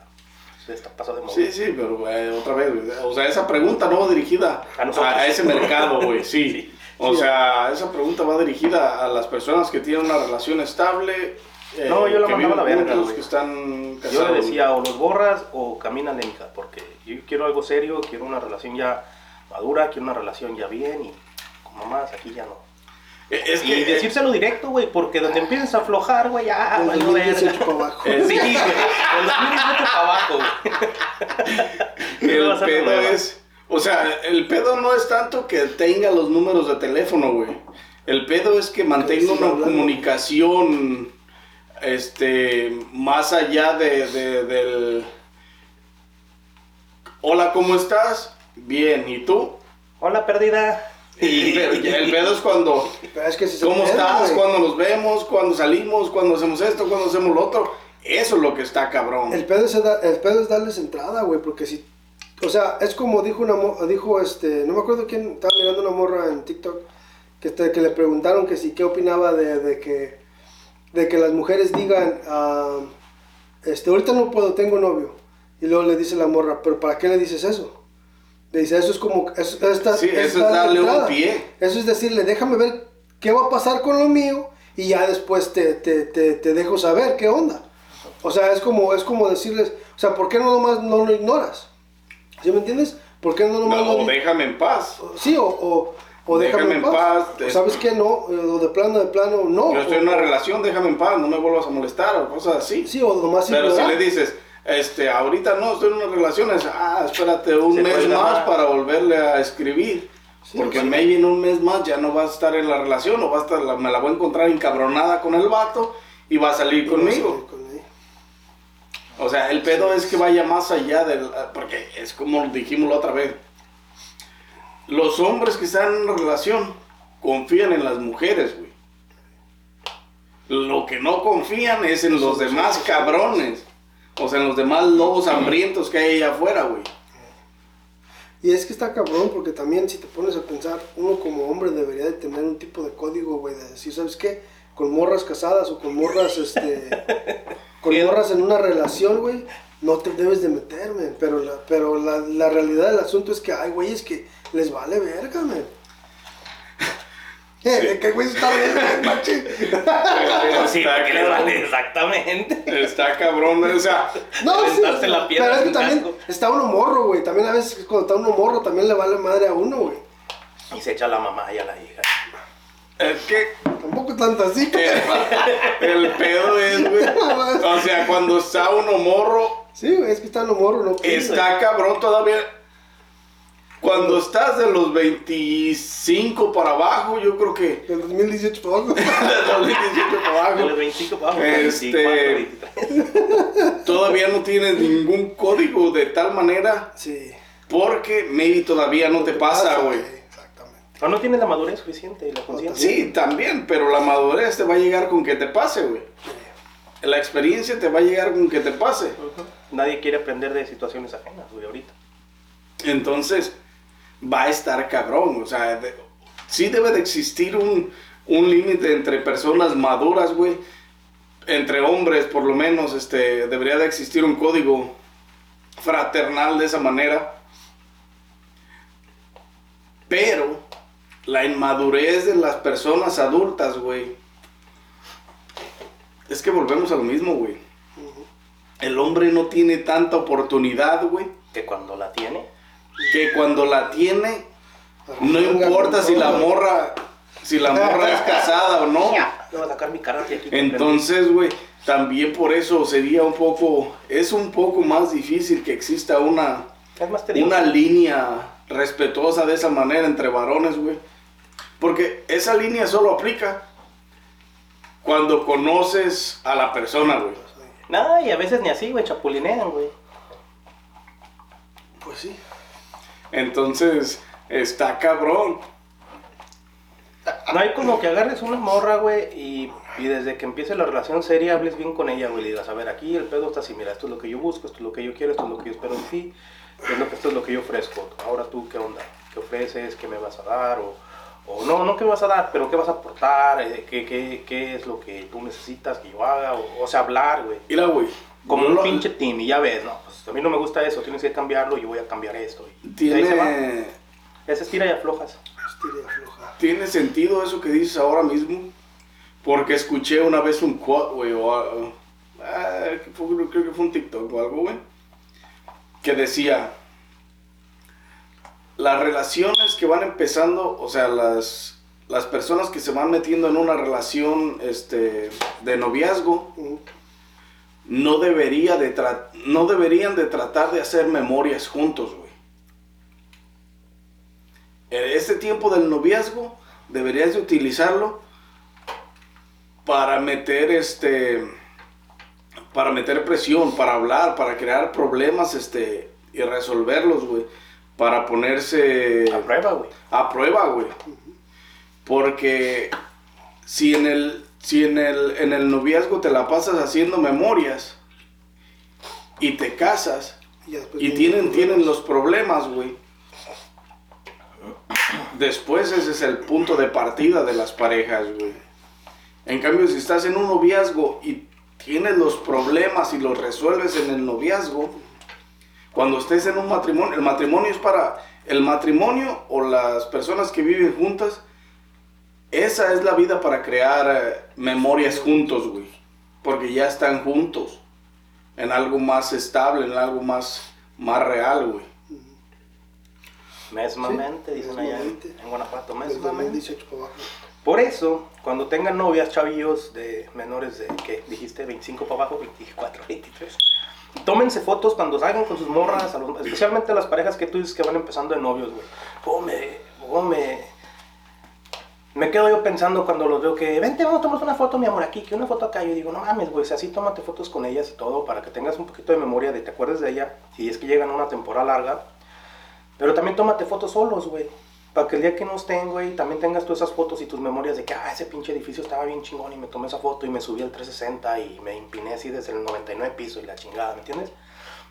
Está pasado de moda. sí, sí, pero güey, otra vez, güey. O sea, esa pregunta no va dirigida A a, ese mercado, güey, sí. Sí. O Sí. sea, esa pregunta va dirigida a las personas que tienen una relación estable. Eh, No, yo la que mandaba a la verga, güey. que están Yo le decía, o los borras o camínale, mija, porque yo quiero algo serio, quiero una relación ya madura, quiero una relación ya bien y con mamás aquí ya no. Eh, Es y que, decírselo directo, güey, porque donde empiezas a aflojar, güey, ya, Del valió 2018 verga. para abajo. Eh, Sí, güey, el 2018 para abajo, güey. El pedo es, o sea, el pedo no es tanto que tenga los números de teléfono, güey. El pedo es que mantenga una hablando. comunicación, este, más allá de, de- del, hola, ¿cómo estás? Bien, ¿y tú? Hola, perdida. Y pero ya el pedo es cuando, Pero es que si se ¿cómo estás? Cuando nos vemos, cuando salimos, cuando hacemos esto, cuando hacemos lo otro. Eso es lo que está cabrón. El pedo, es, el pedo es darles entrada, güey, porque si... O sea, es como dijo una mo- dijo este, no me acuerdo quién, estaba mirando una morra en TikTok, que, este, que le preguntaron que si, qué opinaba de, de que, de que las mujeres digan, ah, este, ahorita no puedo, tengo novio. Y luego le dice la morra, pero ¿para qué le dices eso? Le dice, eso es como, eso, esta- Sí, eso es darle un entrada. pie. Eso es decirle, déjame ver qué va a pasar con lo mío y ya después te, te, te, te dejo saber qué onda. O sea, es como, es como decirles, o sea, ¿por qué no nomás no lo ignoras? ¿Sí me entiendes? ¿Por qué no nomás No, lo déjame en paz. Sí, o, o, o déjame, en paz. te- O ¿Sabes qué? No, o de plano, de plano, no. Yo estoy en O- una relación, déjame en paz, no me vuelvas a molestar o cosas así. Sí, o nomás Pero si le dices, este, ahorita no, estoy en una relación, es, ah, espérate un Se mes más para volverle a escribir. Sí, Porque sí. maybe en un mes más ya no vas a estar en la relación o va a estar, la- me la voy a encontrar encabronada con el vato y va a salir conmigo. Conmigo. O sea, el pedo es que vaya más allá del... Porque es como dijimos la otra vez. Los hombres que están en una relación confían en las mujeres, güey. Lo que no confían es en los demás cabrones. O sea, en los demás lobos hambrientos que hay allá afuera, güey. Y es que está cabrón, porque también si te pones a pensar, uno como hombre debería de tener un tipo de código, güey, de decir, ¿sabes qué? Con morras casadas o con morras, este, con morras en una relación, güey, no te debes de meterme. Pero la, pero la, la realidad del asunto es que hay güeyes que les vale verga, man. Eh, ¿Qué güey está bien, machi? Sí, Está porque le cabrón. vale exactamente. Está cabrón, o sea... No, sí, la piedra pero es que también casco. está uno morro, güey. También a veces cuando está uno morro también le vale madre a uno, güey. Y se echa la mamá y a la hija. Es que Tampoco tanto así, pero... el pedo es, güey. O sea, cuando está uno morro, Sí, güey, es que está uno morro, ¿no? Está cabrón todavía. Cuando estás de los 25 para abajo, yo creo que Del 2018 para abajo. de los 25 para De abajo, los 25 para abajo, Este- 24, 23. todavía no tienes ningún código de tal manera Sí. porque maybe todavía no te pasa, güey. Exactamente. O no tienes la madurez suficiente y la conciencia. Sí, también, pero la madurez te va a llegar con que te pase, güey. La experiencia te va a llegar con que te pase. Nadie quiere aprender de situaciones ajenas, güey, ahorita. Entonces, va a estar cabrón. O sea, de- sí debe de existir un, un límite entre personas maduras, güey. Entre hombres, por lo menos, este, debería de existir un código fraternal de esa manera. Pero la inmadurez de las personas adultas, güey. Es que volvemos a lo mismo, güey. El hombre no tiene tanta oportunidad, güey Que cuando la tiene, que cuando la tiene, no importa si la morra, si la morra es casada o no. le va a sacar mi karate aquí. Entonces, güey, también por eso sería un poco, es un poco más difícil que exista una, una línea respetuosa de esa manera entre varones, güey. Porque esa línea solo aplica cuando conoces a la persona, güey. Nada, y a veces ni así, güey, chapulinean, güey. Pues sí. Entonces, está cabrón. No hay como que agarres una morra, güey, y, y desde que empiece la relación seria hables bien con ella, güey. Le digas, a ver, aquí el pedo está así, mira, esto es lo que yo busco, esto es lo que yo quiero, esto es lo que yo espero de ti, es lo que, esto es lo que yo ofrezco. Ahora tú, ¿qué onda? ¿Qué ofreces? ¿Qué me vas a dar? O, o no, no qué me vas a dar, pero qué vas a aportar, Eh, ¿Qué, qué, qué es lo que tú necesitas que yo haga, o, o sea, hablar, güey. Mira, güey. Como un lo- pinche team, y ya ves, no, a mí no me gusta eso, tienes que cambiarlo, yo voy a cambiar esto. Tiene... Ese estira y aflojas. Estira y afloja. ¿Tiene sentido eso que dices ahora mismo? Porque escuché una vez un quote, güey, o que fue- creo que fue un TikTok o algo, güey, que decía, las relaciones que van empezando, o sea, las, las personas que se van metiendo en una relación este, de noviazgo, Ujú. No, debería de no deberían de tratar de hacer memorias juntos, güey. En este tiempo del noviazgo deberías de utilizarlo para meter este para meter presión, para hablar, para crear problemas este y resolverlos, güey, para ponerse A prueba, güey. a prueba, güey. Porque si en el si en el en el noviazgo te la pasas haciendo memorias y te casas Y, y tienen tienen los problemas, güey. Después ese es el punto de partida de las parejas, güey. En cambio, si estás en un noviazgo y tienes los problemas y los resuelves en el noviazgo, cuando estés en un matrimonio, el matrimonio es para el matrimonio o las personas que viven juntas, esa es la vida para crear eh, memorias juntos, güey. Porque ya están juntos en algo más estable, en algo más, más real, güey. Mesmamente, Sí, dicen allá en, Guanajuato, mesmamente. 2018 para abajo. Por eso, cuando tengan novias, chavillos de menores de, ¿qué? Dijiste 25 para abajo, 24, 23. Tómense fotos cuando salgan con sus morras, a los- especialmente las parejas que tú dices que van empezando de novios, güey. ¿Cómo me, cómo me, me quedo yo pensando cuando los veo que, vente, vamos a tomar una foto, mi amor, aquí, que una foto acá. Yo digo, no mames, güey, así tómate fotos con ellas y todo, para que tengas un poquito de memoria de te acuerdes de ella, si es que llegan a una temporada larga. Pero también tómate fotos solos, güey. Para que el día que no estén, güey, también tengas tú esas fotos y tus memorias de que, ah, ese pinche edificio estaba bien chingón y me tomé esa foto y me subí al 360 y me empiné así desde el 99 piso y la chingada, ¿me entiendes?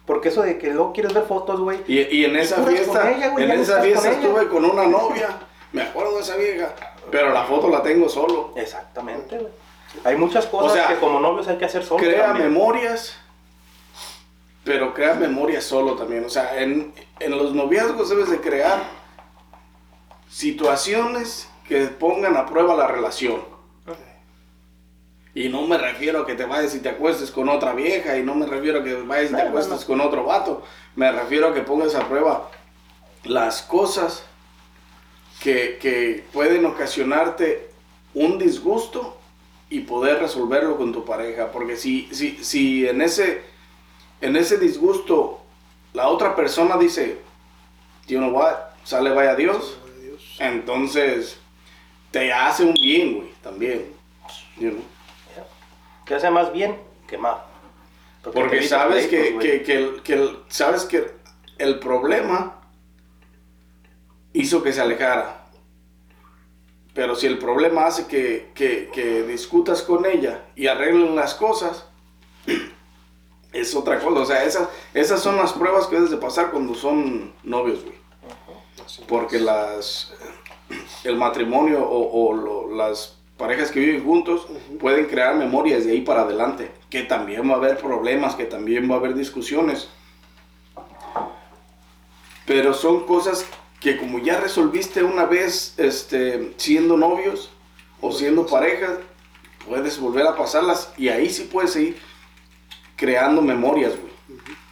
Porque eso de que luego quieres ver fotos, güey. Y, y en esa fiesta, ella, güey, en esa fiesta con estuve con una novia, me acuerdo de esa vieja, pero la foto la tengo solo. Exactamente, güey. Hay muchas cosas O sea, que como novios hay que hacer solos. Crea también. memorias, pero crea memorias solo también. O sea, en, en los noviazgos debes de crear situaciones que pongan a prueba la relación. Y no me refiero a que te vayas y te acuestes con otra vieja, y no me refiero a que vayas y te no, acuestes no. con otro vato. Me refiero a que pongas a prueba las cosas que, que pueden ocasionarte un disgusto y poder resolverlo con tu pareja. Porque si, si, si en, ese, en ese disgusto la otra persona dice, you know what, sale vaya Dios, entonces te hace un bien, güey, también. you know. Que hace más bien que mal. Porque evitas sabes que, pleitos, que, que el- que el- sabes que el problema hizo que se alejara. Pero si el problema hace que, que- que discutas con ella y arreglen las cosas, es otra cosa. O sea, esas, esas son las pruebas que debes de pasar cuando son novios, güey. Porque las el matrimonio o, o lo- las parejas que viven juntos pueden crear memorias de ahí para adelante. Que también va a haber problemas, que también va a haber discusiones. Pero son cosas que como ya resolviste una vez este, siendo novios o siendo parejas, puedes volver a pasarlas y ahí sí puedes seguir creando memorias, güey.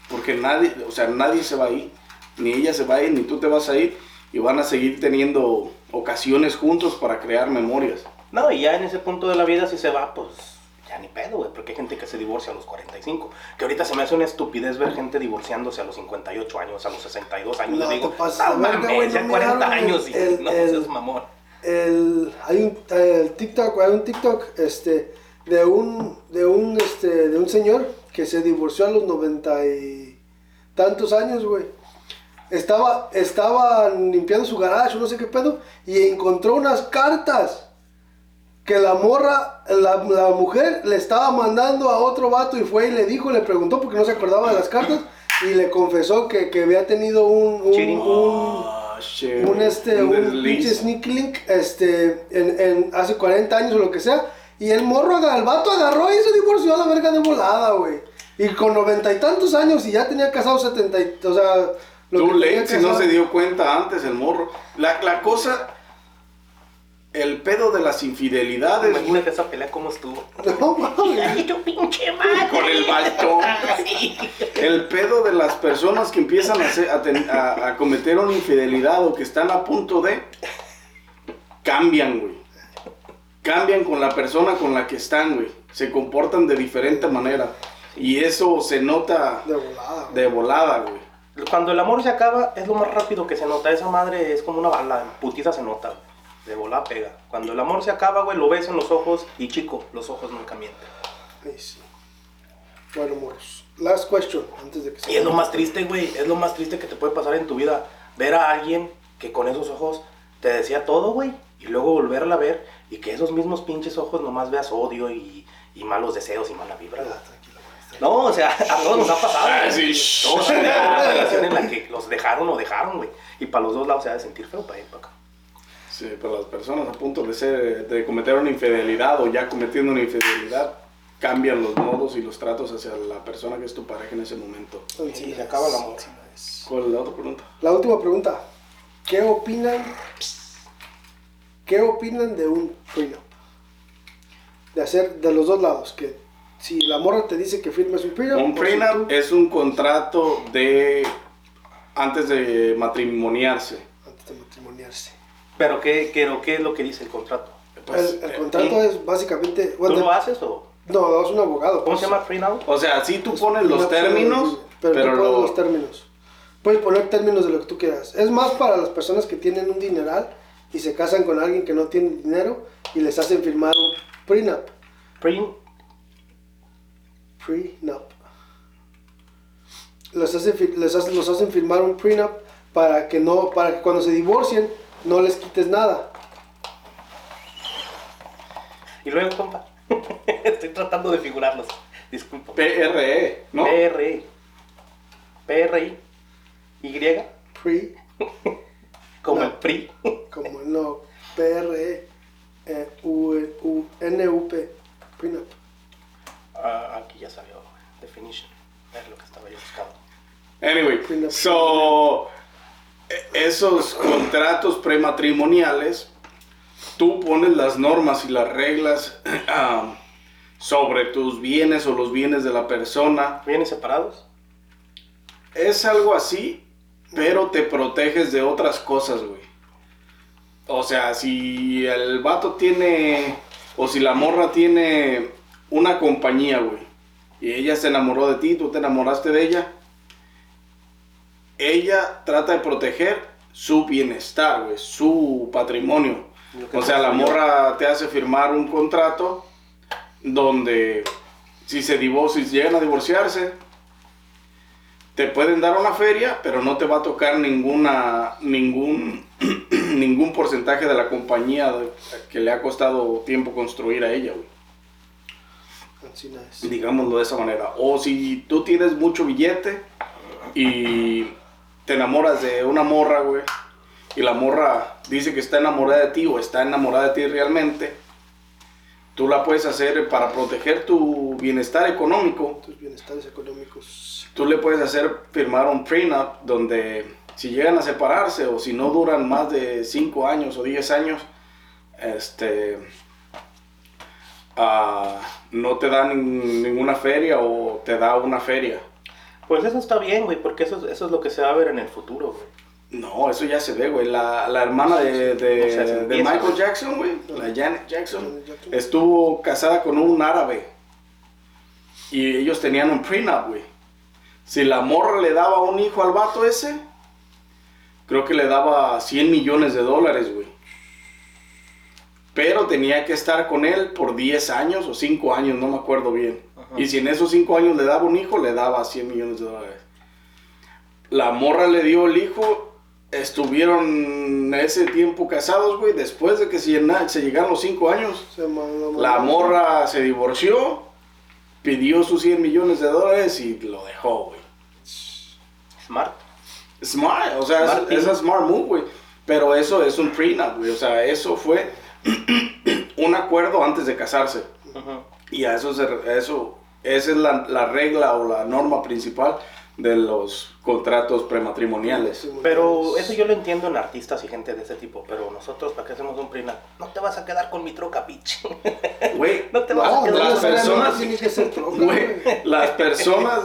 Porque nadie, o sea, nadie se va a ir. Ni ella se va a ir, ni tú te vas a ir. Y van a seguir teniendo ocasiones juntos para crear memorias. No, y ya en ese punto de la vida, si se va, pues ya ni pedo, güey. Porque hay gente que se divorcia a los 45. Que ahorita se me hace una estupidez ver gente divorciándose a los 58 años, a los 62 años. No digo, "No mames, ya no 40 miraron el- años y el- no seas mamón. el, hay un el TikTok, hay un TikTok este, de un de un este de un señor que se divorció a los noventa y tantos años, güey. Estaba estaba limpiando su garage, no sé qué pedo, y encontró unas cartas que la morra, la, la mujer le estaba mandando a otro vato y fue y le dijo, le preguntó porque no se acordaba de las cartas y le confesó que, que había tenido un, un- un- shit. un este un pinche sneak link este en, en hace 40 años o lo que sea y el morro aga- el vato agarró y se divorció a la verga de volada güey y con noventa y tantos años y ya tenía casado 70 y, o sea lo Too que tenía late si no se dio cuenta antes el morro. La, la cosa, el pedo de las infidelidades, güey, Imagínate esa pelea cómo estuvo. no mames tu pinche madre. con el balcón. El pedo de las personas que empiezan a, hacer- a ten- a- a cometer una infidelidad o que están a punto de, cambian, güey. Cambian con la persona con la que están, güey. Se comportan de diferente manera. Y eso se nota de volada güey. de volada, güey. Cuando el amor se acaba, es lo más rápido que se nota. Esa madre es como una bala, en putiza se nota, güey. De volada pega. Cuando el amor se acaba, güey, lo ves en los ojos y chico, los ojos nunca mienten. Ay, sí. Bueno, morros. Last question, antes de que se Y es lo más triste, güey. Es lo más triste que te puede pasar en tu vida. Ver a alguien que con esos ojos te decía todo, güey. Y luego volverla a ver y que esos mismos pinches ojos nomás veas odio y, y malos deseos y mala vibra. Ah, tranquilo, güey. No, o sea, a todos nos ha pasado. Ah, güey. sí. Todos han tenido una relación en la que los dejaron o dejaron, güey. Y para los dos lados se ha de sentir feo para ir para acá. Sí, para las personas a punto de ser, de cometer una infidelidad o ya cometiendo una infidelidad, cambian los modos y los tratos hacia la persona que es tu pareja en ese momento. Sí, se acaba el amor. ¿Cuál es la otra pregunta? La última pregunta. ¿Qué opinan? ¿Qué opinan de un prenup? De hacer de los dos lados. Que si la morra te dice que firmes un prenup. Un si prenup tú- es un contrato de antes de matrimoniarse. Antes de matrimoniarse. Pero ¿qué, qué, qué es lo que dice el contrato? Pues, el, el eh, contrato es básicamente. ¿Tú lo haces o no, es un abogado. cómo pues. se llama prenup? O sea, sí tú pones los Prenup términos, Pero, pero, tú pones lo- los términos. Puedes poner términos de lo que tú quieras. Es más para las personas que tienen un dineral y se casan con alguien que no tiene dinero y les hacen firmar un prenup. Pren, Prenup. Les hacen, les hacen, los hacen firmar un prenup para que no, para que cuando se divorcien no les quites nada. y luego, compa. Estoy tratando de figurarlos. Disculpa. PRE, ¿no? PRI. PRI. Y. Pre, Como No. el PRI. como no, P-R-E, eh, U- U- N-U-P, prenup. Ah, aquí ya salió. Definition. Es lo que estaba yo buscando. Anyway, so e- esos contratos prematrimoniales, tú pones las normas y las reglas ah, sobre tus bienes o los bienes de la persona. ¿Vienen separados? Es algo así, pero te proteges de otras cosas, güey. O sea, si el vato tiene, o si la morra tiene una compañía, güey, y ella se enamoró de ti, tú te enamoraste de ella, ella trata de proteger su bienestar, güey, su patrimonio. O sea, la morra te hace firmar un contrato donde si se divorcian, si llegan a divorciarse, te pueden dar una feria, pero no te va a tocar ninguna, ningún, ningún porcentaje de la compañía que le ha costado tiempo construir a ella, güey. Digámoslo de esa manera. O si tú tienes mucho billete y te enamoras de una morra, güey, y la morra dice que está enamorada de ti o está enamorada de ti realmente, tú la puedes hacer para proteger tu bienestar económico. Tus bienestares económicos. Tú le puedes hacer firmar un prenup donde si llegan a separarse o si no duran más de 5 años o 10 años, este, ah, no te dan ninguna feria o te da una feria. Pues eso está bien, güey, porque eso, eso es lo que se va a ver en el futuro, güey. No, eso ya se ve, güey. La, la hermana de, de- O sea, se de Michael. Jackson, güey, la Janet Jackson, Janet Jackson. estuvo casada con un árabe. Y ellos tenían un prenup, güey. Si la morra le daba un hijo al vato ese, creo que le daba 100 millones de dólares, güey. Pero tenía que estar con él por 10 años o 5 años, no me acuerdo bien. Ajá. Y si en esos 5 años le daba un hijo, le daba 100 millones de dólares. La morra le dio el hijo, estuvieron ese tiempo casados, güey. Después de que se, llena- se llegaron los 5 años, Se mandó- la morra se divorció, pidió sus 100 millones de dólares y lo dejó, güey. Smart. Smart, o sea, Smart es, es a smart move, güey. Pero eso es un prenup, güey. O sea, eso fue un acuerdo antes de casarse. Ujú. Y a eso, se- a eso esa es la, la regla o la norma principal de los contratos prematrimoniales. Pero eso yo lo entiendo en artistas y gente de ese tipo, pero nosotros, ¿para qué hacemos un prenup? No te vas a quedar con mi troca, bitch. Güey, No te vas No, a quedar las personas- güey. las personas,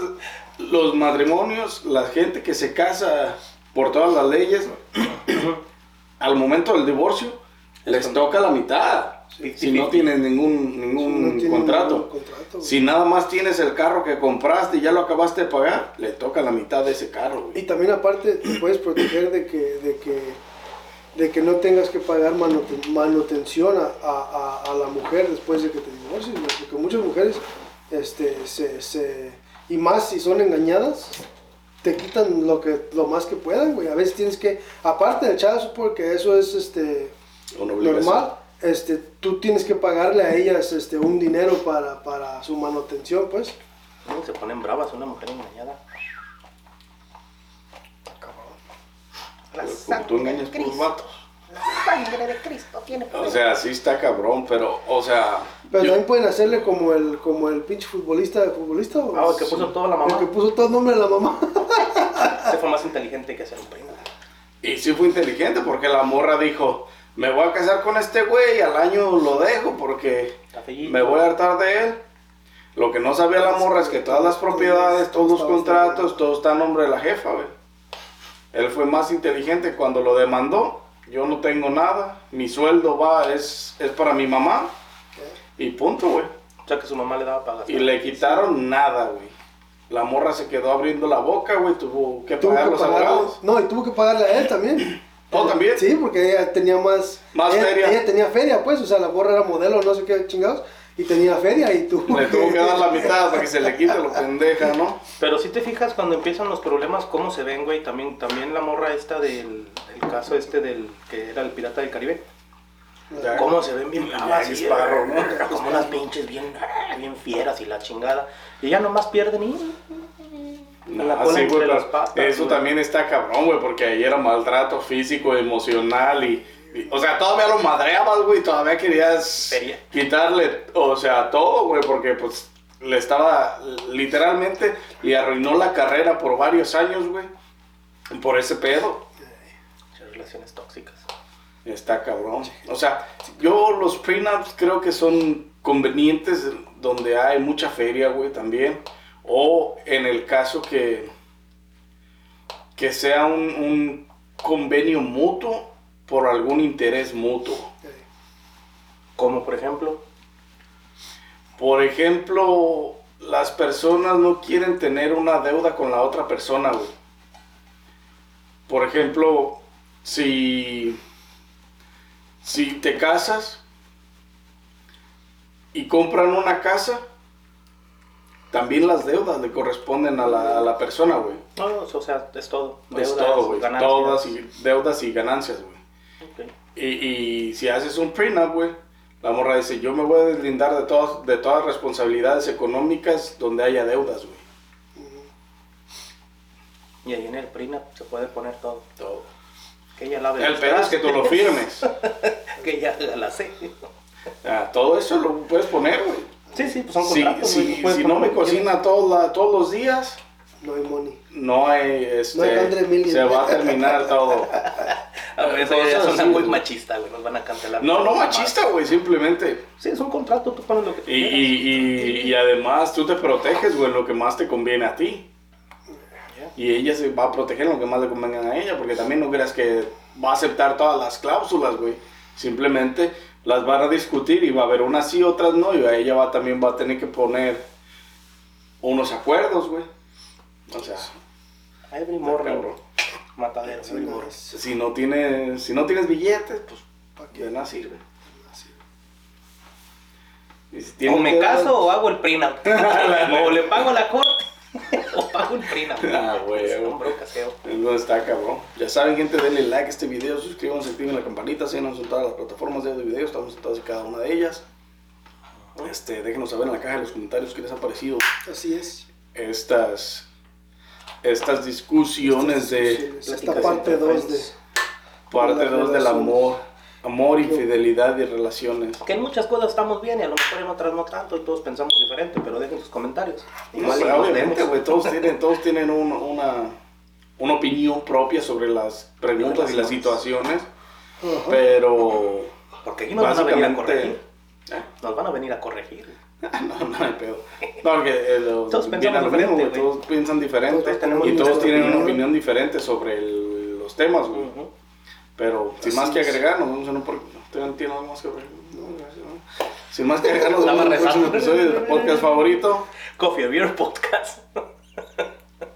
los matrimonios, la gente que se casa por todas las leyes, al momento del divorcio, les toca la mitad. Si no tienes ningún, ningún No tiene contrato. contrato. Si nada más tienes el carro que compraste y ya lo acabaste de pagar, le toca la mitad de ese carro, Y güey. también aparte te puedes proteger de que, de que, de que no tengas que pagar manuten- manutención a, a- a- la mujer después de que te divorcies, porque muchas mujeres este, se, se, y más si son engañadas, te quitan lo que lo más que puedan, güey. A veces tienes que, aparte del child support, que eso es este normal, este, tú tienes que pagarle a ellas este, un dinero para, para su manutención, pues. No, Se ponen bravas, una mujer engañada. La Porque tú engañas por los vatos. La sangre de Cristo tiene O sea, sí está cabrón, pero, o sea. Pero yo- también pueden hacerle como el, como el pinche futbolista de futbolista. ¿o? Ah, el que puso toda la mamá. El que puso todo el nombre de la mamá. Ese fue más inteligente que hacer un primo. Y sí fue inteligente porque la morra dijo, me voy a casar con este güey y al año lo dejo porque me voy a hartar de él. Lo que no sabía la morra es que todas las propiedades, todos los contratos, todo está a nombre de la jefa, güey. Él fue más inteligente cuando lo demandó. Yo no tengo nada, mi sueldo va, es, es para mi mamá. Y punto, güey. O sea que su mamá le daba para gastar. Y le quitaron nada, güey. La morra se quedó abriendo la boca, güey. Tuvo que Tuvo pagar que los pagarle- abogados. No, y tuvo que pagarle a él también. ¿Oh, también? Sí, porque ella tenía más... Más ella, feria. Ella tenía feria, pues, o sea, la borra era modelo, no sé qué chingados, y tenía feria y tuvo Le tuvo que dar la mitad para que se le quite lo pendeja, ¿no? Pero si te fijas cuando empiezan los problemas, cómo se ven, güey. También, también la morra esta del, del caso este del que era el pirata del Caribe. Ya. Cómo se ven bien bravas, Sparrow, ¿no? Como unas pinches bien, bien fieras y la chingada. Y ya nomás pierden la cola sí, entre las patas, Eso también está cabrón, güey, porque ahí era maltrato físico, emocional y, y- O sea, todavía lo madreabas, güey, todavía querías quitarle, o sea, todo, güey, porque pues le estaba, literalmente, le arruinó la carrera por varios años, güey, por ese pedo. Relaciones tóxicas. Está cabrón. O sea, yo los prenups creo que son convenientes donde hay mucha feria, güey, también. O en el caso que, que sea un, un convenio mutuo por algún interés mutuo. Como por ejemplo, Por ejemplo, las personas no quieren tener una deuda con la otra persona, güey. Por ejemplo, si, si te casas y compran una casa, también las deudas le corresponden a la, a la persona, güey. no, o sea, es todo. Es todo, güey. Todas y deudas y ganancias, güey. Y, y si haces un prenup, güey, la morra dice, yo me voy a deslindar de todas, de todas responsabilidades económicas donde haya deudas, güey. Y ahí en el prenup se puede poner todo. Todo. Que ella lave El pedo es que tú lo firmes. que haga la sé. Ah, todo eso lo puedes poner, güey. Sí, sí, pues son Si, contratos. puedes si no me cocina todos la- todos los días, No hay money. no hay, este, No hay se va a terminar todo. A ver, eso ya suena muy machista, güey. Nos van a cancelar. No, no machista, güey, simplemente. Sí, es un contrato, tú pones lo que tú Y, quieras. y, y, y además tú te proteges, güey, lo que más te conviene a ti. Y ella se va a proteger lo que más le convengan a ella, porque también no creas que va a aceptar todas las cláusulas, güey. Simplemente las van a discutir y va a haber unas sí, otras no, y a ella va, también va a tener que poner unos acuerdos, güey. O sea, Every morning. Matadero, every morning. si no tienes, si no tienes billetes, pues ¿pa' qué? de nada sirve. Si O me caso o hago el prenup. o le pago la corte o pago el prenup. Ah, güey, Es güey. un brocaseo. No está cabrón. Ya saben, gente, denle like a este video, suscríbanse, activen la campanita, síganos en todas las plataformas de audio y video, estamos en todas y cada una de ellas. Este, déjenos saber en la caja de los comentarios qué les ha parecido Así es. estas, estas discusiones de Esta parte entre 2 de... parte las 2 del amor, amor, infidelidad y relaciones. Que en muchas cosas estamos bien y a lo mejor en otras no tanto y todos pensamos diferente, pero dejen sus comentarios. No, Igual los obviamente, güey, todos tienen, todos tienen un- una, una opinión propia sobre las preguntas y las situaciones, Ajá. pero Porque aquí nos van a venir a básicamente... corregir. ¿Eh? Nos van a venir a corregir. No, no hay pedo. No, porque eh, los- Todos pensamos lo mismo, todos piensan diferente Todos y todos tienen una opinión. opinión diferente sobre el- los temas, güey. Ujú. Pero sin más que agregar, un por... ¿Te tiene algo más que agregar? No, gracias, no. Sin más que agregar, nos vemos en próximo rezando. episodio de podcast favorito. Coffee Beer Podcast.